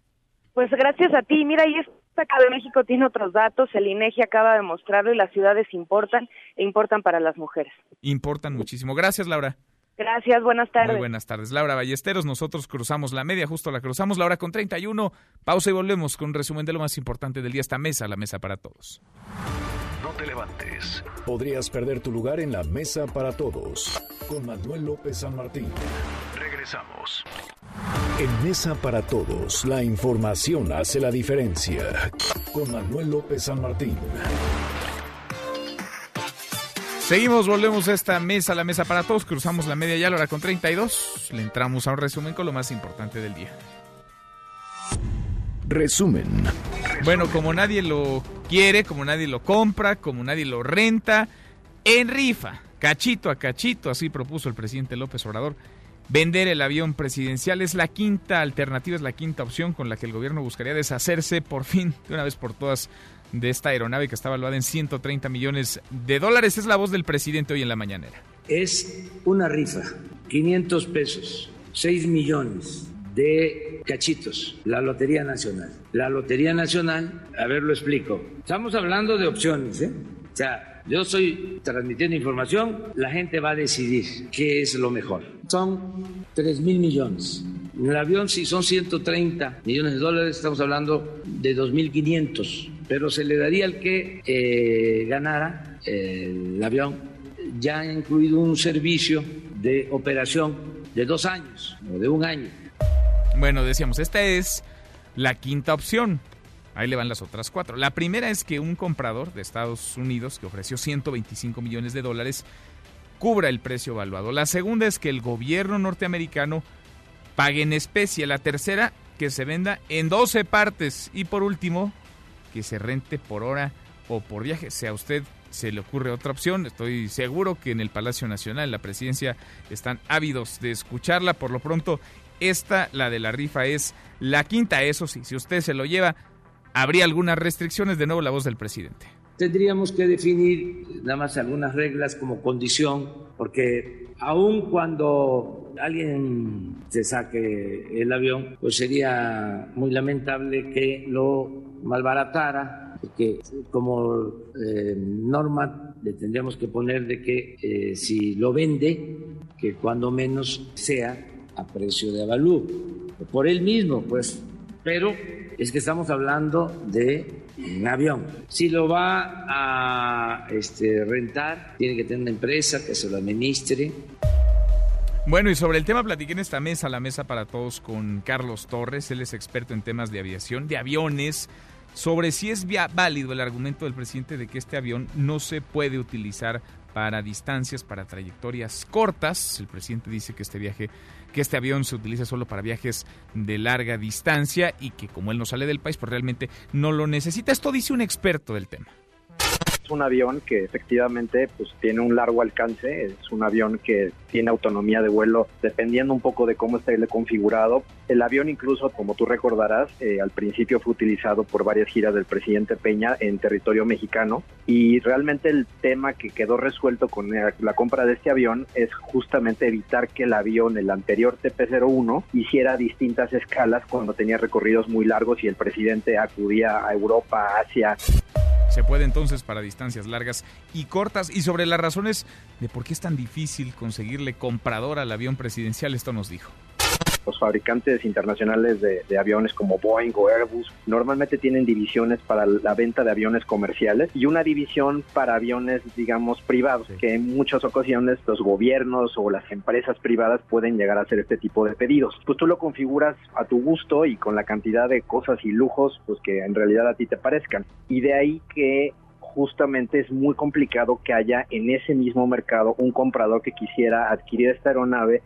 Pues gracias a ti. Mira, y esta acá de México tiene otros datos. El INEGI acaba de mostrarlo y las ciudades importan e importan para las mujeres. Importan muchísimo. Gracias, Laura. Gracias, buenas tardes. Muy buenas tardes. Laura Ballesteros, nosotros cruzamos la media, justo la cruzamos, la hora con 31. Pausa y volvemos con un resumen de lo más importante del día. Esta mesa, la mesa para todos. No te levantes. Podrías perder tu lugar en la mesa para todos. Con Manuel López San Martín. Regresamos. En Mesa para Todos, la información hace la diferencia. Con Manuel López San Martín. Seguimos, volvemos a esta mesa, la mesa para todos. Cruzamos la media ya, la hora con 32. Le entramos a un resumen con lo más importante del día. Resumen. Bueno, como nadie lo quiere, como nadie lo compra, como nadie lo renta, en rifa, cachito a cachito, así propuso el presidente López Obrador. Vender el avión presidencial es la quinta alternativa, es la quinta opción con la que el gobierno buscaría deshacerse por fin, de una vez por todas, de esta aeronave que está valuada en 130 millones de dólares. Es la voz del presidente hoy en la mañanera. Es una rifa, 500 pesos, 6 millones de cachitos, la Lotería Nacional. La Lotería Nacional, a ver, lo explico. Estamos hablando de opciones, ¿eh? O sea, yo estoy transmitiendo información, la gente va a decidir qué es lo mejor. Son 3 mil millones. En el avión, si son 130 millones de dólares, estamos hablando de 2.500, pero se le daría al que eh, ganara el avión, ya incluido un servicio de operación de dos años o de un año. Bueno, decíamos, esta es la quinta opción. Ahí le van las otras cuatro. La primera es que un comprador de Estados Unidos que ofreció 125 millones de dólares cubra el precio evaluado. La segunda es que el gobierno norteamericano pague en especie. La tercera, que se venda en 12 partes. Y por último, que se rente por hora o por viaje. Si a usted se le ocurre otra opción, estoy seguro que en el Palacio Nacional, la presidencia, están ávidos de escucharla. Por lo pronto, esta, la de la rifa, es la quinta. Eso sí, si usted se lo lleva, habría algunas restricciones. De nuevo, la voz del presidente. Tendríamos que definir nada más algunas reglas como condición, porque aun cuando alguien se saque el avión, pues sería muy lamentable que lo malbaratara, porque como eh, norma le tendríamos que poner de que eh, si lo vende, que cuando menos sea a precio de avalúo, por él mismo, pues. Pero es que estamos hablando de un avión. Si lo va a este, rentar, tiene que tener una empresa que se lo administre. Bueno, y sobre el tema platiqué en esta mesa, la mesa para todos, con Carlos Torres. Él es experto en temas de aviación, de aviones, sobre si es válido el argumento del presidente de que este avión no se puede utilizar para distancias, para trayectorias cortas. El presidente dice que este viaje que este avión se utiliza solo para viajes de larga distancia y que como él no sale del país, pues realmente no lo necesita. Esto dice un experto del tema un avión que efectivamente pues tiene un largo alcance, es un avión que tiene autonomía de vuelo dependiendo un poco de cómo esté configurado. El avión incluso, como tú recordarás, eh, al principio fue utilizado por varias giras del presidente Peña en territorio mexicano y realmente el tema que quedó resuelto con la compra de este avión es justamente evitar que el avión, el anterior TP-01, hiciera distintas escalas cuando tenía recorridos muy largos y el presidente acudía a Europa, Asia. Se puede entonces para distancias largas y cortas. Y sobre las razones de por qué es tan difícil conseguirle comprador al avión presidencial, esto nos dijo los fabricantes internacionales de, de, aviones como Boeing o Airbus normalmente tienen divisiones para la venta de aviones comerciales y una división para aviones, digamos, privados, que en muchas ocasiones los gobiernos o las empresas privadas pueden llegar a hacer este tipo de pedidos. Pues tú lo configuras a tu gusto y con la cantidad de cosas y lujos pues que en realidad a ti te parezcan. Y de ahí que justamente es muy complicado que haya en ese mismo mercado un comprador que quisiera adquirir esta aeronave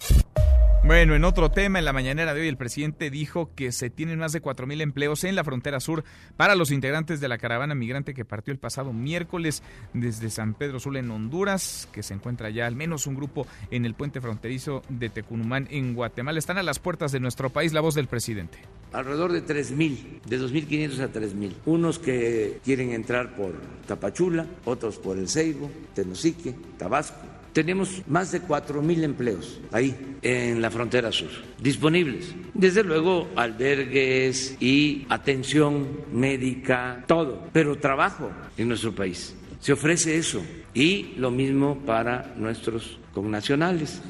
Bueno, en otro tema, en la mañanera de hoy el presidente dijo que se tienen más de 4.000 empleos en la frontera sur para los integrantes de la caravana migrante que partió el pasado miércoles desde San Pedro Sula en Honduras, que se encuentra ya al menos un grupo en el puente fronterizo de Tecunumán en Guatemala. Están a las puertas de nuestro país. La voz del presidente. Alrededor de 3.000, de 2.500 a 3.000. Unos que quieren entrar por Tapachula, otros por El Ceibo, Tenosique, Tabasco tenemos más de 4.000 empleos ahí en la frontera sur, disponibles. Desde luego, albergues y atención médica, todo, pero trabajo en nuestro país. Se ofrece eso y lo mismo para nuestros connacionales.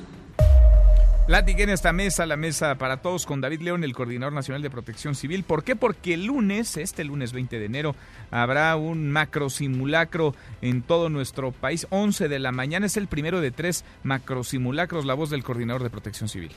Platiqué en esta mesa, la mesa para todos, con David León, el coordinador nacional de protección civil. ¿Por qué? Porque el lunes, este lunes 20 de enero, habrá un macro simulacro en todo nuestro país. 11 de la mañana es el primero de tres macro simulacros. La voz del coordinador de protección civil.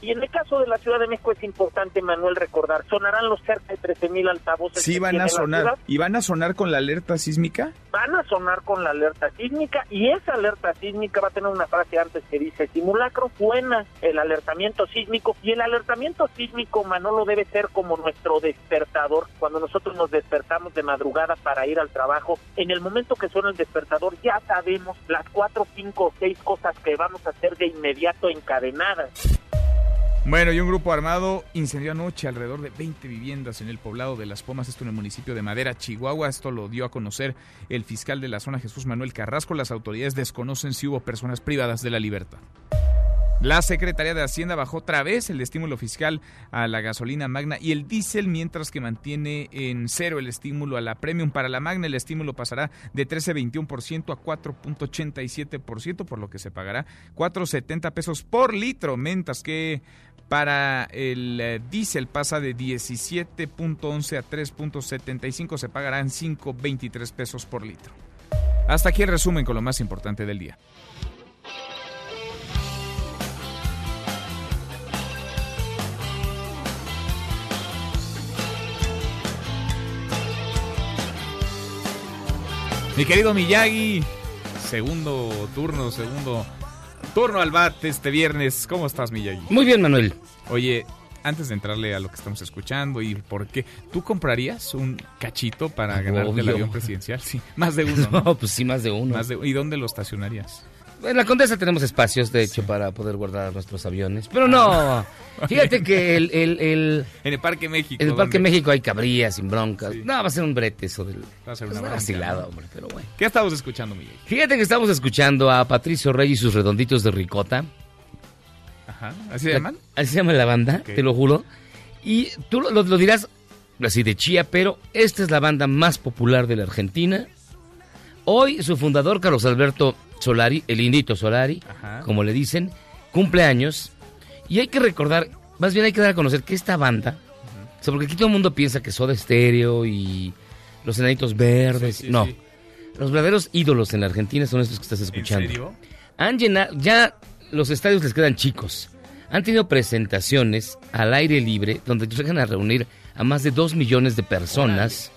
Y en el caso de la Ciudad de México es importante, Manuel, recordar, sonarán los cerca de 13.000 altavoces. Sí, van a sonar. ¿Y van a sonar con la alerta sísmica? Van a sonar con la alerta sísmica y esa alerta sísmica va a tener una frase antes que dice simulacro, suena el alertamiento sísmico y el alertamiento sísmico, Manolo, debe ser como nuestro despertador. Cuando nosotros nos despertamos de madrugada para ir al trabajo, en el momento que suena el despertador ya sabemos las cuatro, cinco o seis cosas que vamos a hacer de inmediato encadenadas. Bueno, y un grupo armado incendió anoche alrededor de 20 viviendas en el poblado de Las Pomas, esto en el municipio de Madera, Chihuahua. Esto lo dio a conocer el fiscal de la zona, Jesús Manuel Carrasco. Las autoridades desconocen si hubo personas privadas de la libertad. La Secretaría de Hacienda bajó otra vez el estímulo fiscal a la gasolina magna y el diésel, mientras que mantiene en cero el estímulo a la premium. Para la magna el estímulo pasará de 13.21% a 4.87%, por lo que se pagará 4.70 pesos por litro, mientras que para el eh, diésel pasa de 17.11 a 3.75, se pagarán 5.23 pesos por litro. Hasta aquí el resumen con lo más importante del día. Mi querido Miyagi, segundo turno, segundo turno al bat este viernes. ¿Cómo estás, Miyagi? Muy bien, Manuel. Oye, antes de entrarle a lo que estamos escuchando y por qué, ¿tú comprarías un cachito para ganarte el avión presidencial? Sí, más de uno. ¿no? No, pues sí, más de uno. Más de- ¿Y dónde lo estacionarías? En la Condesa tenemos espacios, de hecho, para poder guardar nuestros aviones. Pero no, fíjate que el, el, el- En el Parque México. en el Parque ¿dónde? México hay cabrías sin broncas. No, va a ser un brete eso del... Va a ser una bronca, vacilada, ¿no? hombre, pero bueno. ¿Qué estamos escuchando, Miyagi? Fíjate que estamos escuchando a Patricio Rey y sus redonditos de ricota. Ajá, ¿así se llaman? Así se llama la banda, te lo juro. Y tú lo- lo dirás así de chía, pero esta es la banda más popular de la Argentina. Hoy su fundador, Carlos Alberto Solari, el Indito Solari, Ajá. como le dicen, cumple años. Y hay que recordar, más bien hay que dar a conocer que esta banda, o sea, porque aquí todo el mundo piensa que Soda Stereo y los enanitos verdes. Sí, sí, no, sí. los verdaderos ídolos en la Argentina son estos que estás escuchando. serio? Han llenado, ya los estadios les quedan chicos. Han tenido presentaciones al aire libre donde llegan a reunir a más de dos millones de personas.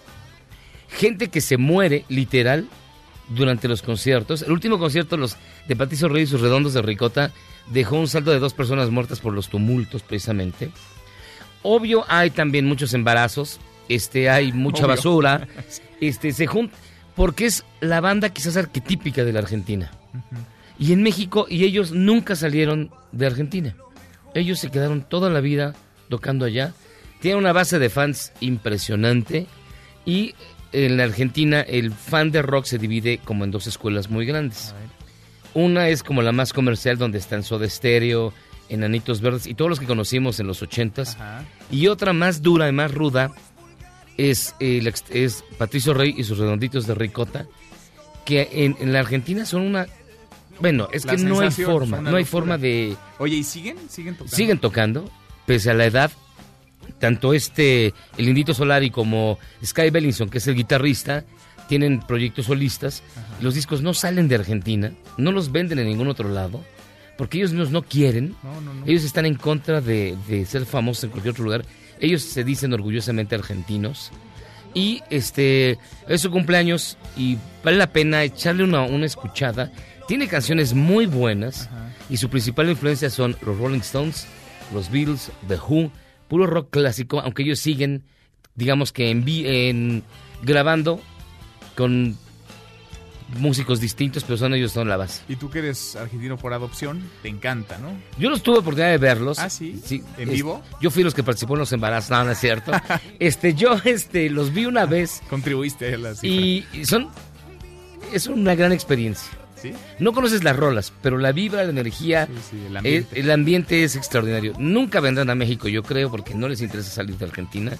Gente que se muere, literal, durante los conciertos. El último concierto los de Patricio Rey y sus redondos de ricota dejó un saldo de dos personas muertas por los tumultos, precisamente. Obvio, hay también muchos embarazos. Este, hay mucha Obvio. basura. Este, se junta. Porque es la banda quizás arquetípica de la Argentina. Y en México, y ellos nunca salieron de Argentina. Ellos se quedaron toda la vida tocando allá. Tienen una base de fans impresionante. Y en la Argentina, el fan de rock se divide como en dos escuelas muy grandes. Una es como la más comercial, donde están Soda Stereo, Enanitos Verdes y todos los que conocimos en los ochentas. Y otra más dura y más ruda es, ex- es Patricio Rey y sus redonditos de ricota, que en, en la Argentina son una... Bueno, es La que no hay forma, no hay forma de... Oye, ¿y siguen? ¿Siguen tocando? Siguen tocando, pese a la edad. Tanto este, el Indito Solari como Sky Bellinson, que es el guitarrista, tienen proyectos solistas. Los discos no salen de Argentina, no los venden en ningún otro lado, porque ellos mismos no quieren. No, no, no. Ellos están en contra de, de ser famosos en cualquier otro lugar. Ellos se dicen orgullosamente argentinos. Y este es su cumpleaños y vale la pena echarle una, una escuchada. Tiene canciones muy buenas y su principal influencia son los Rolling Stones, los Beatles, The Who, puro rock clásico, aunque ellos siguen, digamos que en, en grabando con músicos distintos, pero son ellos son la base. Y tú que eres argentino por adopción, te encanta, ¿no? Yo los tuve oportunidad de verlos. ¿Ah, sí? ¿En es- vivo? Yo fui los que participó en los embarazos, no, no es cierto. este, yo este, los vi una vez Contribuiste a la cifra. y son... Es una gran experiencia. ¿Sí? No conoces las rolas, pero la vibra, la energía, sí, el el, ambiente. el ambiente es extraordinario. Nunca vendrán a México, yo creo, porque no les interesa salir de Argentina.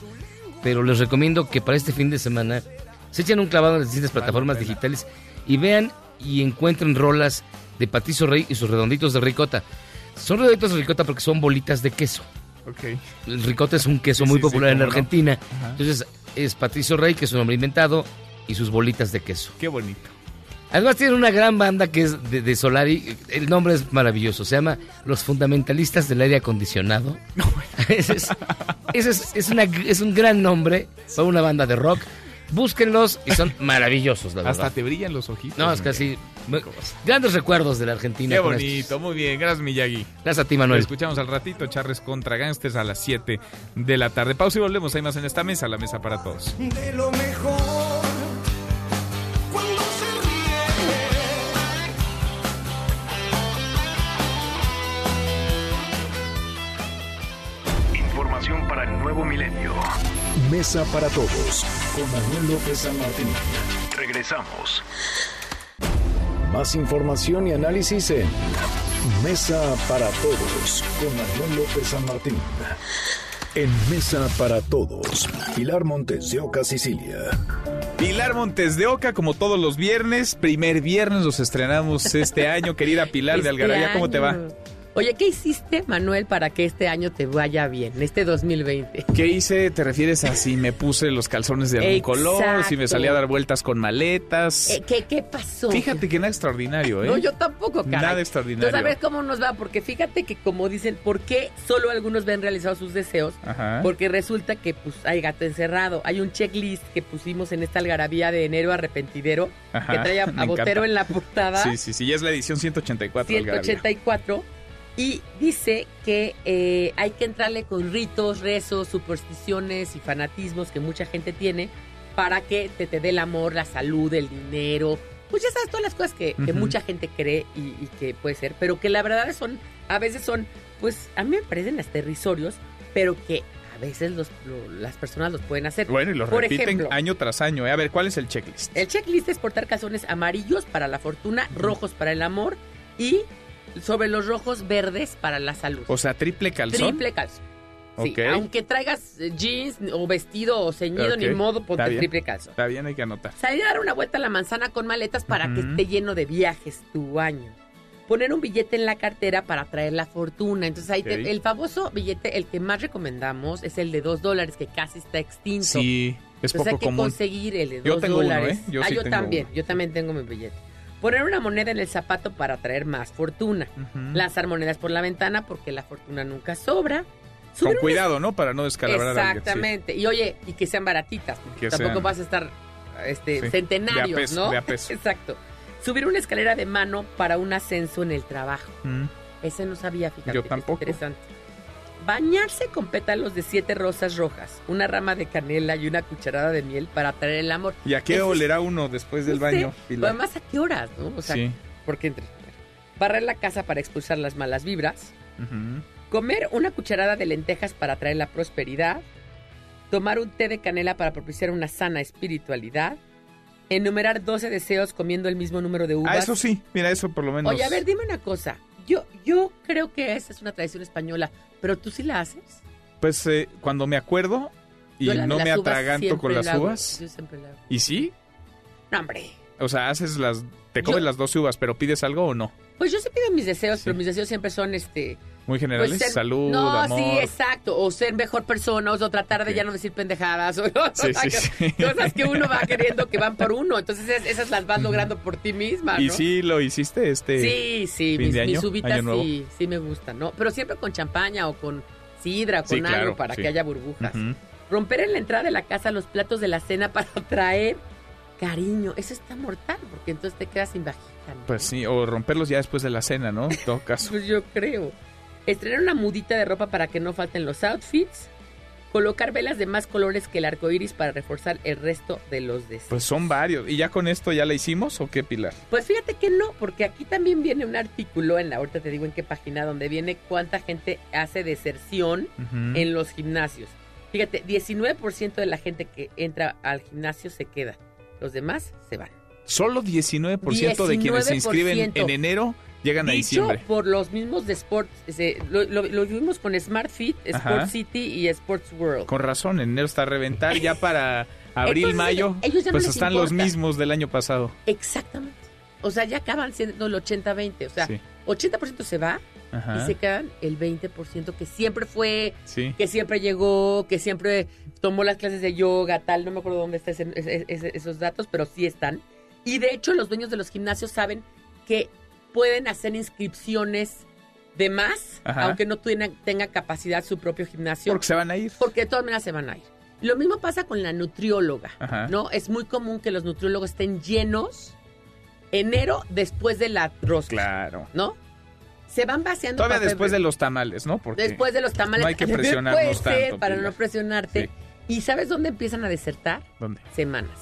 Pero les recomiendo que para este fin de semana se echen un clavado en las distintas plataformas digitales y vean y encuentren rolas de Patricio Rey y sus redonditos de ricota. Son redonditos de ricota porque son bolitas de queso. Ok. El ricota es un queso muy popular en. Argentina. Entonces es Patricio Rey, que es un hombre inventado, y sus bolitas de queso. Qué bonito. Además tienen una gran banda que es de, de Solari. El nombre es maravilloso. Se llama Los Fundamentalistas del Aire Acondicionado. ese es, ese es, es una- es un gran nombre para una banda de rock. Búsquenlos y son maravillosos, la verdad. Hasta te brillan los ojitos. No, es casi... Grandes recuerdos de la Argentina. Qué bonito, estos. muy bien. Gracias, Miyagi. Gracias a ti, Manuel. Lo escuchamos al ratito, Charres contra Gangsters a las 7 de la tarde. Pausa y volvemos. Hay más en esta mesa, la mesa para todos. de lo mejor. Información para el nuevo milenio. Mesa para todos con Manuel López San Martín. Regresamos. Más información y análisis en Mesa para todos con Manuel López San Martín. En Mesa para todos, Pilar Montes de Oca, Sicilia. Pilar Montes de Oca, como todos los viernes, primer viernes nos estrenamos este año. Querida Pilar de Este Algarabía, ¿cómo te va? Oye, ¿qué hiciste, Manuel, para que este año te vaya bien, este 2020? ¿Qué hice? ¿Te refieres a si me puse los calzones de algún Exacto. color? ¿Si me salí a dar vueltas con maletas? Eh, ¿qué, ¿Qué pasó? Fíjate que nada extraordinario, ¿eh? No, yo tampoco, caray. Nada extraordinario. ¿Tú sabes cómo nos va? Porque fíjate que como dicen, ¿por qué solo algunos ven realizados sus deseos? Ajá. Porque resulta que pues hay gato encerrado. Hay un checklist que pusimos en esta algarabía de enero arrepentidero Ajá, que trae a, Botero encanta. en la portada. Sí, sí, sí, ya es la edición 184. Algarabía. 184 y dice que eh, hay que entrarle con ritos, rezos, supersticiones y fanatismos que mucha gente tiene para que te, te dé el amor, la salud, el dinero. Pues ya sabes, todas las cosas que, mucha gente cree y, y que puede ser, pero que la verdad son, a veces son, pues a mí me parecen hasta irrisorios, pero que a veces los, lo- las personas los pueden hacer. Bueno, y los Por repiten ejemplo, año tras año. ¿eh? A ver, ¿cuál es el checklist? el checklist es portar calzones amarillos para la fortuna, rojos para el amor y sobre los rojos verdes para la salud. O sea, triple calzón. Triple calzón. Sí, aunque traigas eh, jeans o vestido o ceñido, ni modo, ponte triple calzón. Está bien, hay que anotar. Salir a dar una vuelta a la manzana con maletas para que esté lleno de viajes tu año. Poner un billete en la cartera para traer la fortuna. Entonces ahí te- el famoso billete, el que más recomendamos, es el de dos dólares, que casi está extinto. Sí, es Entonces poco hay que común. conseguir el de dos tengo uno, dólares. ¿eh? Yo ah, sí yo tengo también, uno. yo también tengo mi billete. Poner una moneda en el zapato para traer más fortuna. Lanzar monedas por la ventana porque la fortuna nunca sobra. Con Subir cuidado, ¿no? Para no descalabrar a alguien. sí. Exactamente. Y oye, y que sean baratitas. porque Que tampoco sean- vas a estar este, Sí, centenarios, de a peso, ¿no? de a peso. Exacto. Subir una escalera de mano para un ascenso en el trabajo. Ese no sabía, fíjate. Yo es tampoco. interesante. Bañarse con pétalos de siete rosas rojas, una rama de canela y una cucharada de miel para traer el amor. ¿Y a qué Ese es- olerá uno después del baño? Pilar? Además, ¿a qué horas, no? O sea, Sí. porque entre... Barrer la casa para expulsar las malas vibras. Comer una cucharada de lentejas para traer la prosperidad. Tomar un té de canela para propiciar una sana espiritualidad. Enumerar 12 deseos comiendo el mismo número de uvas. Ah, eso sí. Mira, eso por lo menos. Oye, a ver, dime una cosa. Yo, yo creo que esa es una tradición española, pero tú sí la haces. Pues eh, cuando me acuerdo y la no me atraganto con las hago. uvas. Yo siempre la hago. ¿Y sí? No, hombre. O sea, haces las. Te comes Yo- las dos uvas, pero pides algo o no? Pues yo sí pido mis deseos, pero mis deseos siempre son este. Muy generales. pues, ser- Salud, no, amor. sí, exacto. O ser mejor persona, o tratar de ya no decir pendejadas. O, Sí, sí, sí. Cosas que uno va queriendo que van por uno. Entonces es- esas las vas logrando por ti misma, ¿no? ¿Y sí lo hiciste este Sí, sí, fin mis, de año? mis uvitas año nuevo? sí, sí me gustan, ¿no? Pero siempre con champaña o con sidra o con algo claro, para que haya burbujas. Romper en la entrada de la casa los platos de la cena para traer cariño. Eso está mortal, porque entonces te quedas sin vajilla. ¿no? Pues sí, o romperlos ya después de la cena, ¿no? En todo caso. Pues yo creo. Estrenar una mudita de ropa para que no falten los outfits. Colocar velas de más colores que el arco iris para reforzar el resto de los deseos. Pues son varios. ¿Y ya con esto ya la hicimos o qué, Pilar? Pues fíjate que no, porque aquí también viene un artículo en la ahorita te digo en qué página donde viene cuánta gente hace deserción en los gimnasios. Fíjate, 19% de la gente que entra al gimnasio se queda. Los demás se van. Solo 19%, de quienes se inscriben 19%. en enero llegan a Dicho diciembre. por los mismos de Sports, ese, lo, lo- lo vimos con Smart Fit, City y Sports World. Con razón, en enero está a reventar. Ya para abril, Entonces, mayo, ellos ya no pues les están los mismos del año pasado. Exactamente. O sea, ya acaban siendo el 80-20. O sea, Sí. 80% se va Ajá. y se quedan el 20% que siempre fue, Sí. que siempre llegó, que siempre tomó las clases de yoga, tal. No me acuerdo dónde están esos datos, pero sí están. Y de hecho, los dueños de los gimnasios saben que pueden hacer inscripciones de más, Ajá. aunque no tengan, tenga capacidad su propio gimnasio. Porque se van a ir. Porque de todas maneras se van a ir. Lo mismo pasa con la nutrióloga, Ajá. ¿no? Es muy común que los nutriólogos estén llenos enero después de la rosca, Claro. ¿no? Se van vaciando Todavía después de los tamales, ¿no? Porque Después de los tamales. no hay que Puede presionarnos ser, tanto. Para Pilar. no presionarte. ¿Y sabes dónde empiezan a desertar? ¿Dónde? Semanas.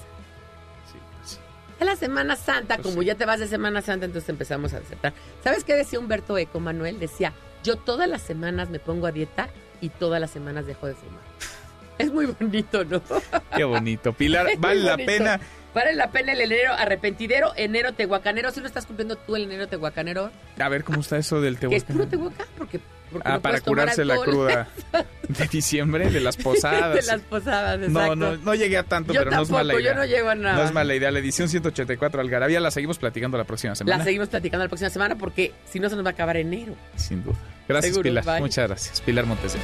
A la Semana Santa, Pues como sí. ya te vas de Semana Santa, entonces empezamos a desertar. ¿Sabes qué decía Humberto Eco, Manuel? Decía, yo todas las semanas me pongo a dieta y todas las semanas dejo de fumar. Es muy bonito, ¿no? Qué bonito. Pilar, Es vale la pena. Vale la pena el enero arrepentidero, enero tehuacanero. Si lo estás cumpliendo tú el enero tehuacanero, A ver cómo está eso del que es puro Tehuacán. porque Ah, no para curarse la cruda de diciembre, de las posadas. de las posadas, exacto. No, no, no llegué a tanto, Yo pero no es mala idea. yo no llego a nada. No es mala idea. La edición 184 Algarabía la seguimos platicando la próxima semana. La seguimos platicando la próxima semana porque si no se nos va a acabar enero. Sin duda. Gracias, Seguro, Pilar. bye. Muchas gracias. Pilar Montesino.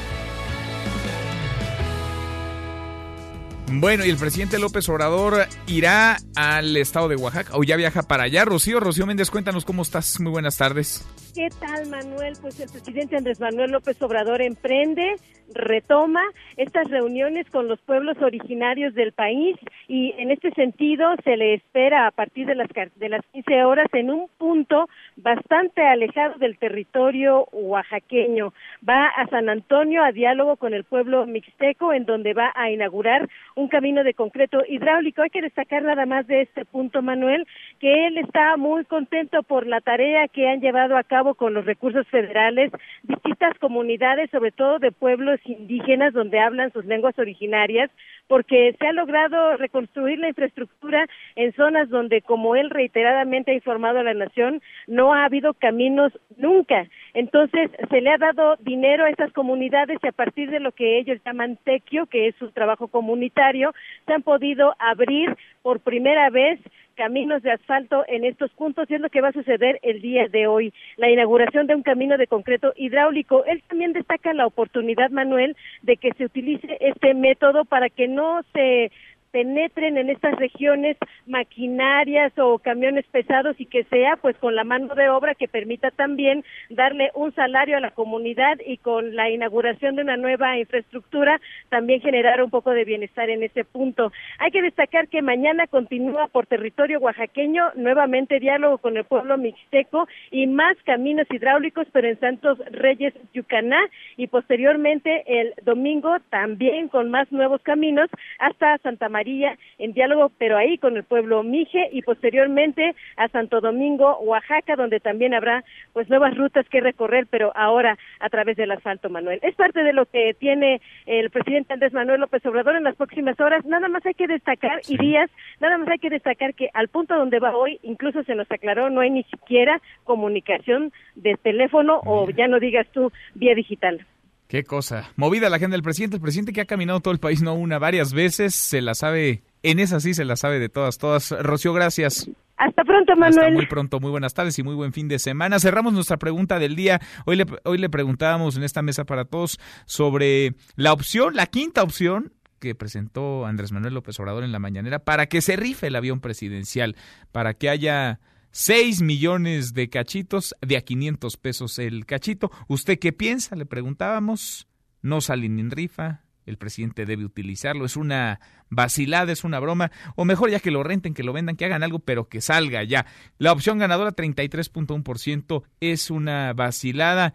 Bueno, y el presidente López Obrador irá al estado de Oaxaca o ya viaja para allá. Rocío, Rocío Méndez, cuéntanos cómo estás. Muy buenas tardes. ¿Qué tal, Manuel? Pues el presidente Andrés Manuel López Obrador emprende, retoma estas reuniones con los pueblos originarios del país y en este sentido se le espera a partir de las, de las 15 horas en un punto bastante alejado del territorio oaxaqueño. Va a San Antonio a diálogo con el pueblo mixteco en donde va a inaugurar un camino de concreto hidráulico. Hay que destacar nada más de este punto, Manuel, que él está muy contento por la tarea que han llevado a cabo con los recursos federales distintas comunidades, sobre todo de pueblos indígenas donde hablan sus lenguas originarias, porque se ha logrado reconstruir la infraestructura en zonas donde, como él reiteradamente ha informado a la nación, no ha habido caminos nunca. Entonces, se le ha dado dinero a estas comunidades y a partir de lo que ellos llaman tequio, que es su trabajo comunitario, se han podido abrir por primera vez caminos de asfalto en estos puntos y es lo que va a suceder el día de hoy, la inauguración de un camino de concreto hidráulico. Él también destaca la oportunidad, Manuel, de que se utilice este método para que no se penetren en estas regiones maquinarias o camiones pesados y que sea pues con la mano de obra que permita también darle un salario a la comunidad y con la inauguración de una nueva infraestructura también generar un poco de bienestar en ese punto. Hay que destacar que mañana continúa por territorio oaxaqueño nuevamente diálogo con el pueblo mixteco y más caminos hidráulicos pero en Santos Reyes Yucaná y posteriormente el domingo también con más nuevos caminos hasta Santa María en diálogo, pero ahí con el pueblo Mije y posteriormente a Santo Domingo, Oaxaca, donde también habrá pues nuevas rutas que recorrer, pero ahora a través del asfalto, Manuel. Es parte de lo que tiene el presidente Andrés Manuel López Obrador en las próximas horas. Nada más hay que destacar, y días, nada más hay que destacar que al punto donde va hoy, incluso se nos aclaró, no hay ni siquiera comunicación de teléfono o ya no digas tú vía digital. Qué cosa. Movida la agenda del presidente. El presidente que ha caminado todo el país, no una, varias veces, se la sabe, en esa sí se la sabe de todas, todas. Rocío, gracias. Hasta pronto, Hasta Manuel. muy pronto, muy buenas tardes y muy buen fin de semana. Cerramos nuestra pregunta del día. Hoy le, hoy le preguntábamos en esta mesa para todos sobre la opción, la quinta opción que presentó Andrés Manuel López Obrador en la mañanera para que se rife el avión presidencial, para que haya 6 millones de cachitos, de a 500 pesos el cachito. ¿Usted qué piensa? Le preguntábamos. No sale ni en rifa, el presidente debe utilizarlo. Es una vacilada, es una broma, o mejor ya que lo renten, que lo vendan, que hagan algo, pero que salga ya. La opción ganadora 33.1% es una vacilada.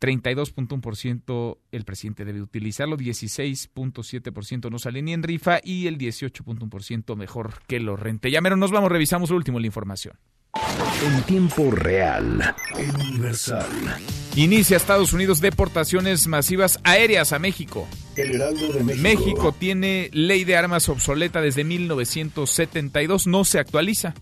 32.1% el presidente debe utilizarlo, 16.7% no sale ni en rifa y el 18.1% mejor que lo rente. Ya mero nos vamos, revisamos lo último la información. En tiempo real, Universal. Inicia Estados Unidos deportaciones masivas aéreas a México. El Heraldo de México. México tiene ley de armas obsoleta desde 1972, no se actualiza.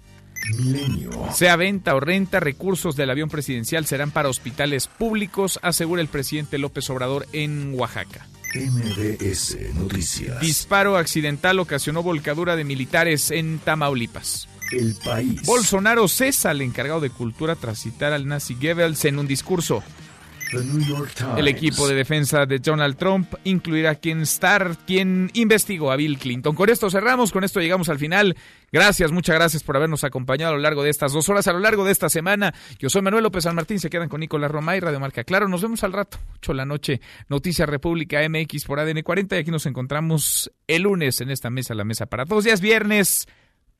Milenio. Sea venta o renta, recursos del avión presidencial serán para hospitales públicos, asegura el presidente López Obrador en Oaxaca. MBS Noticias. Disparo accidental ocasionó volcadura de militares en Tamaulipas. El país. Bolsonaro cesa al encargado de cultura tras citar al nazi Goebbels en un discurso. The New York Times. El equipo de defensa de Donald Trump incluirá a quien Starr, quien investigó a Bill Clinton. Con esto cerramos, con esto llegamos al final. Gracias, muchas gracias por habernos acompañado a lo largo de estas dos horas, a lo largo de esta semana. Yo soy Manuel López San Martín, se quedan con Nicolás Romay, Radio Marca Claro. Nos vemos al rato, 8 de la noche, Noticias República MX por ADN 40 y aquí nos encontramos el lunes en esta mesa, la mesa para todos. Ya es viernes,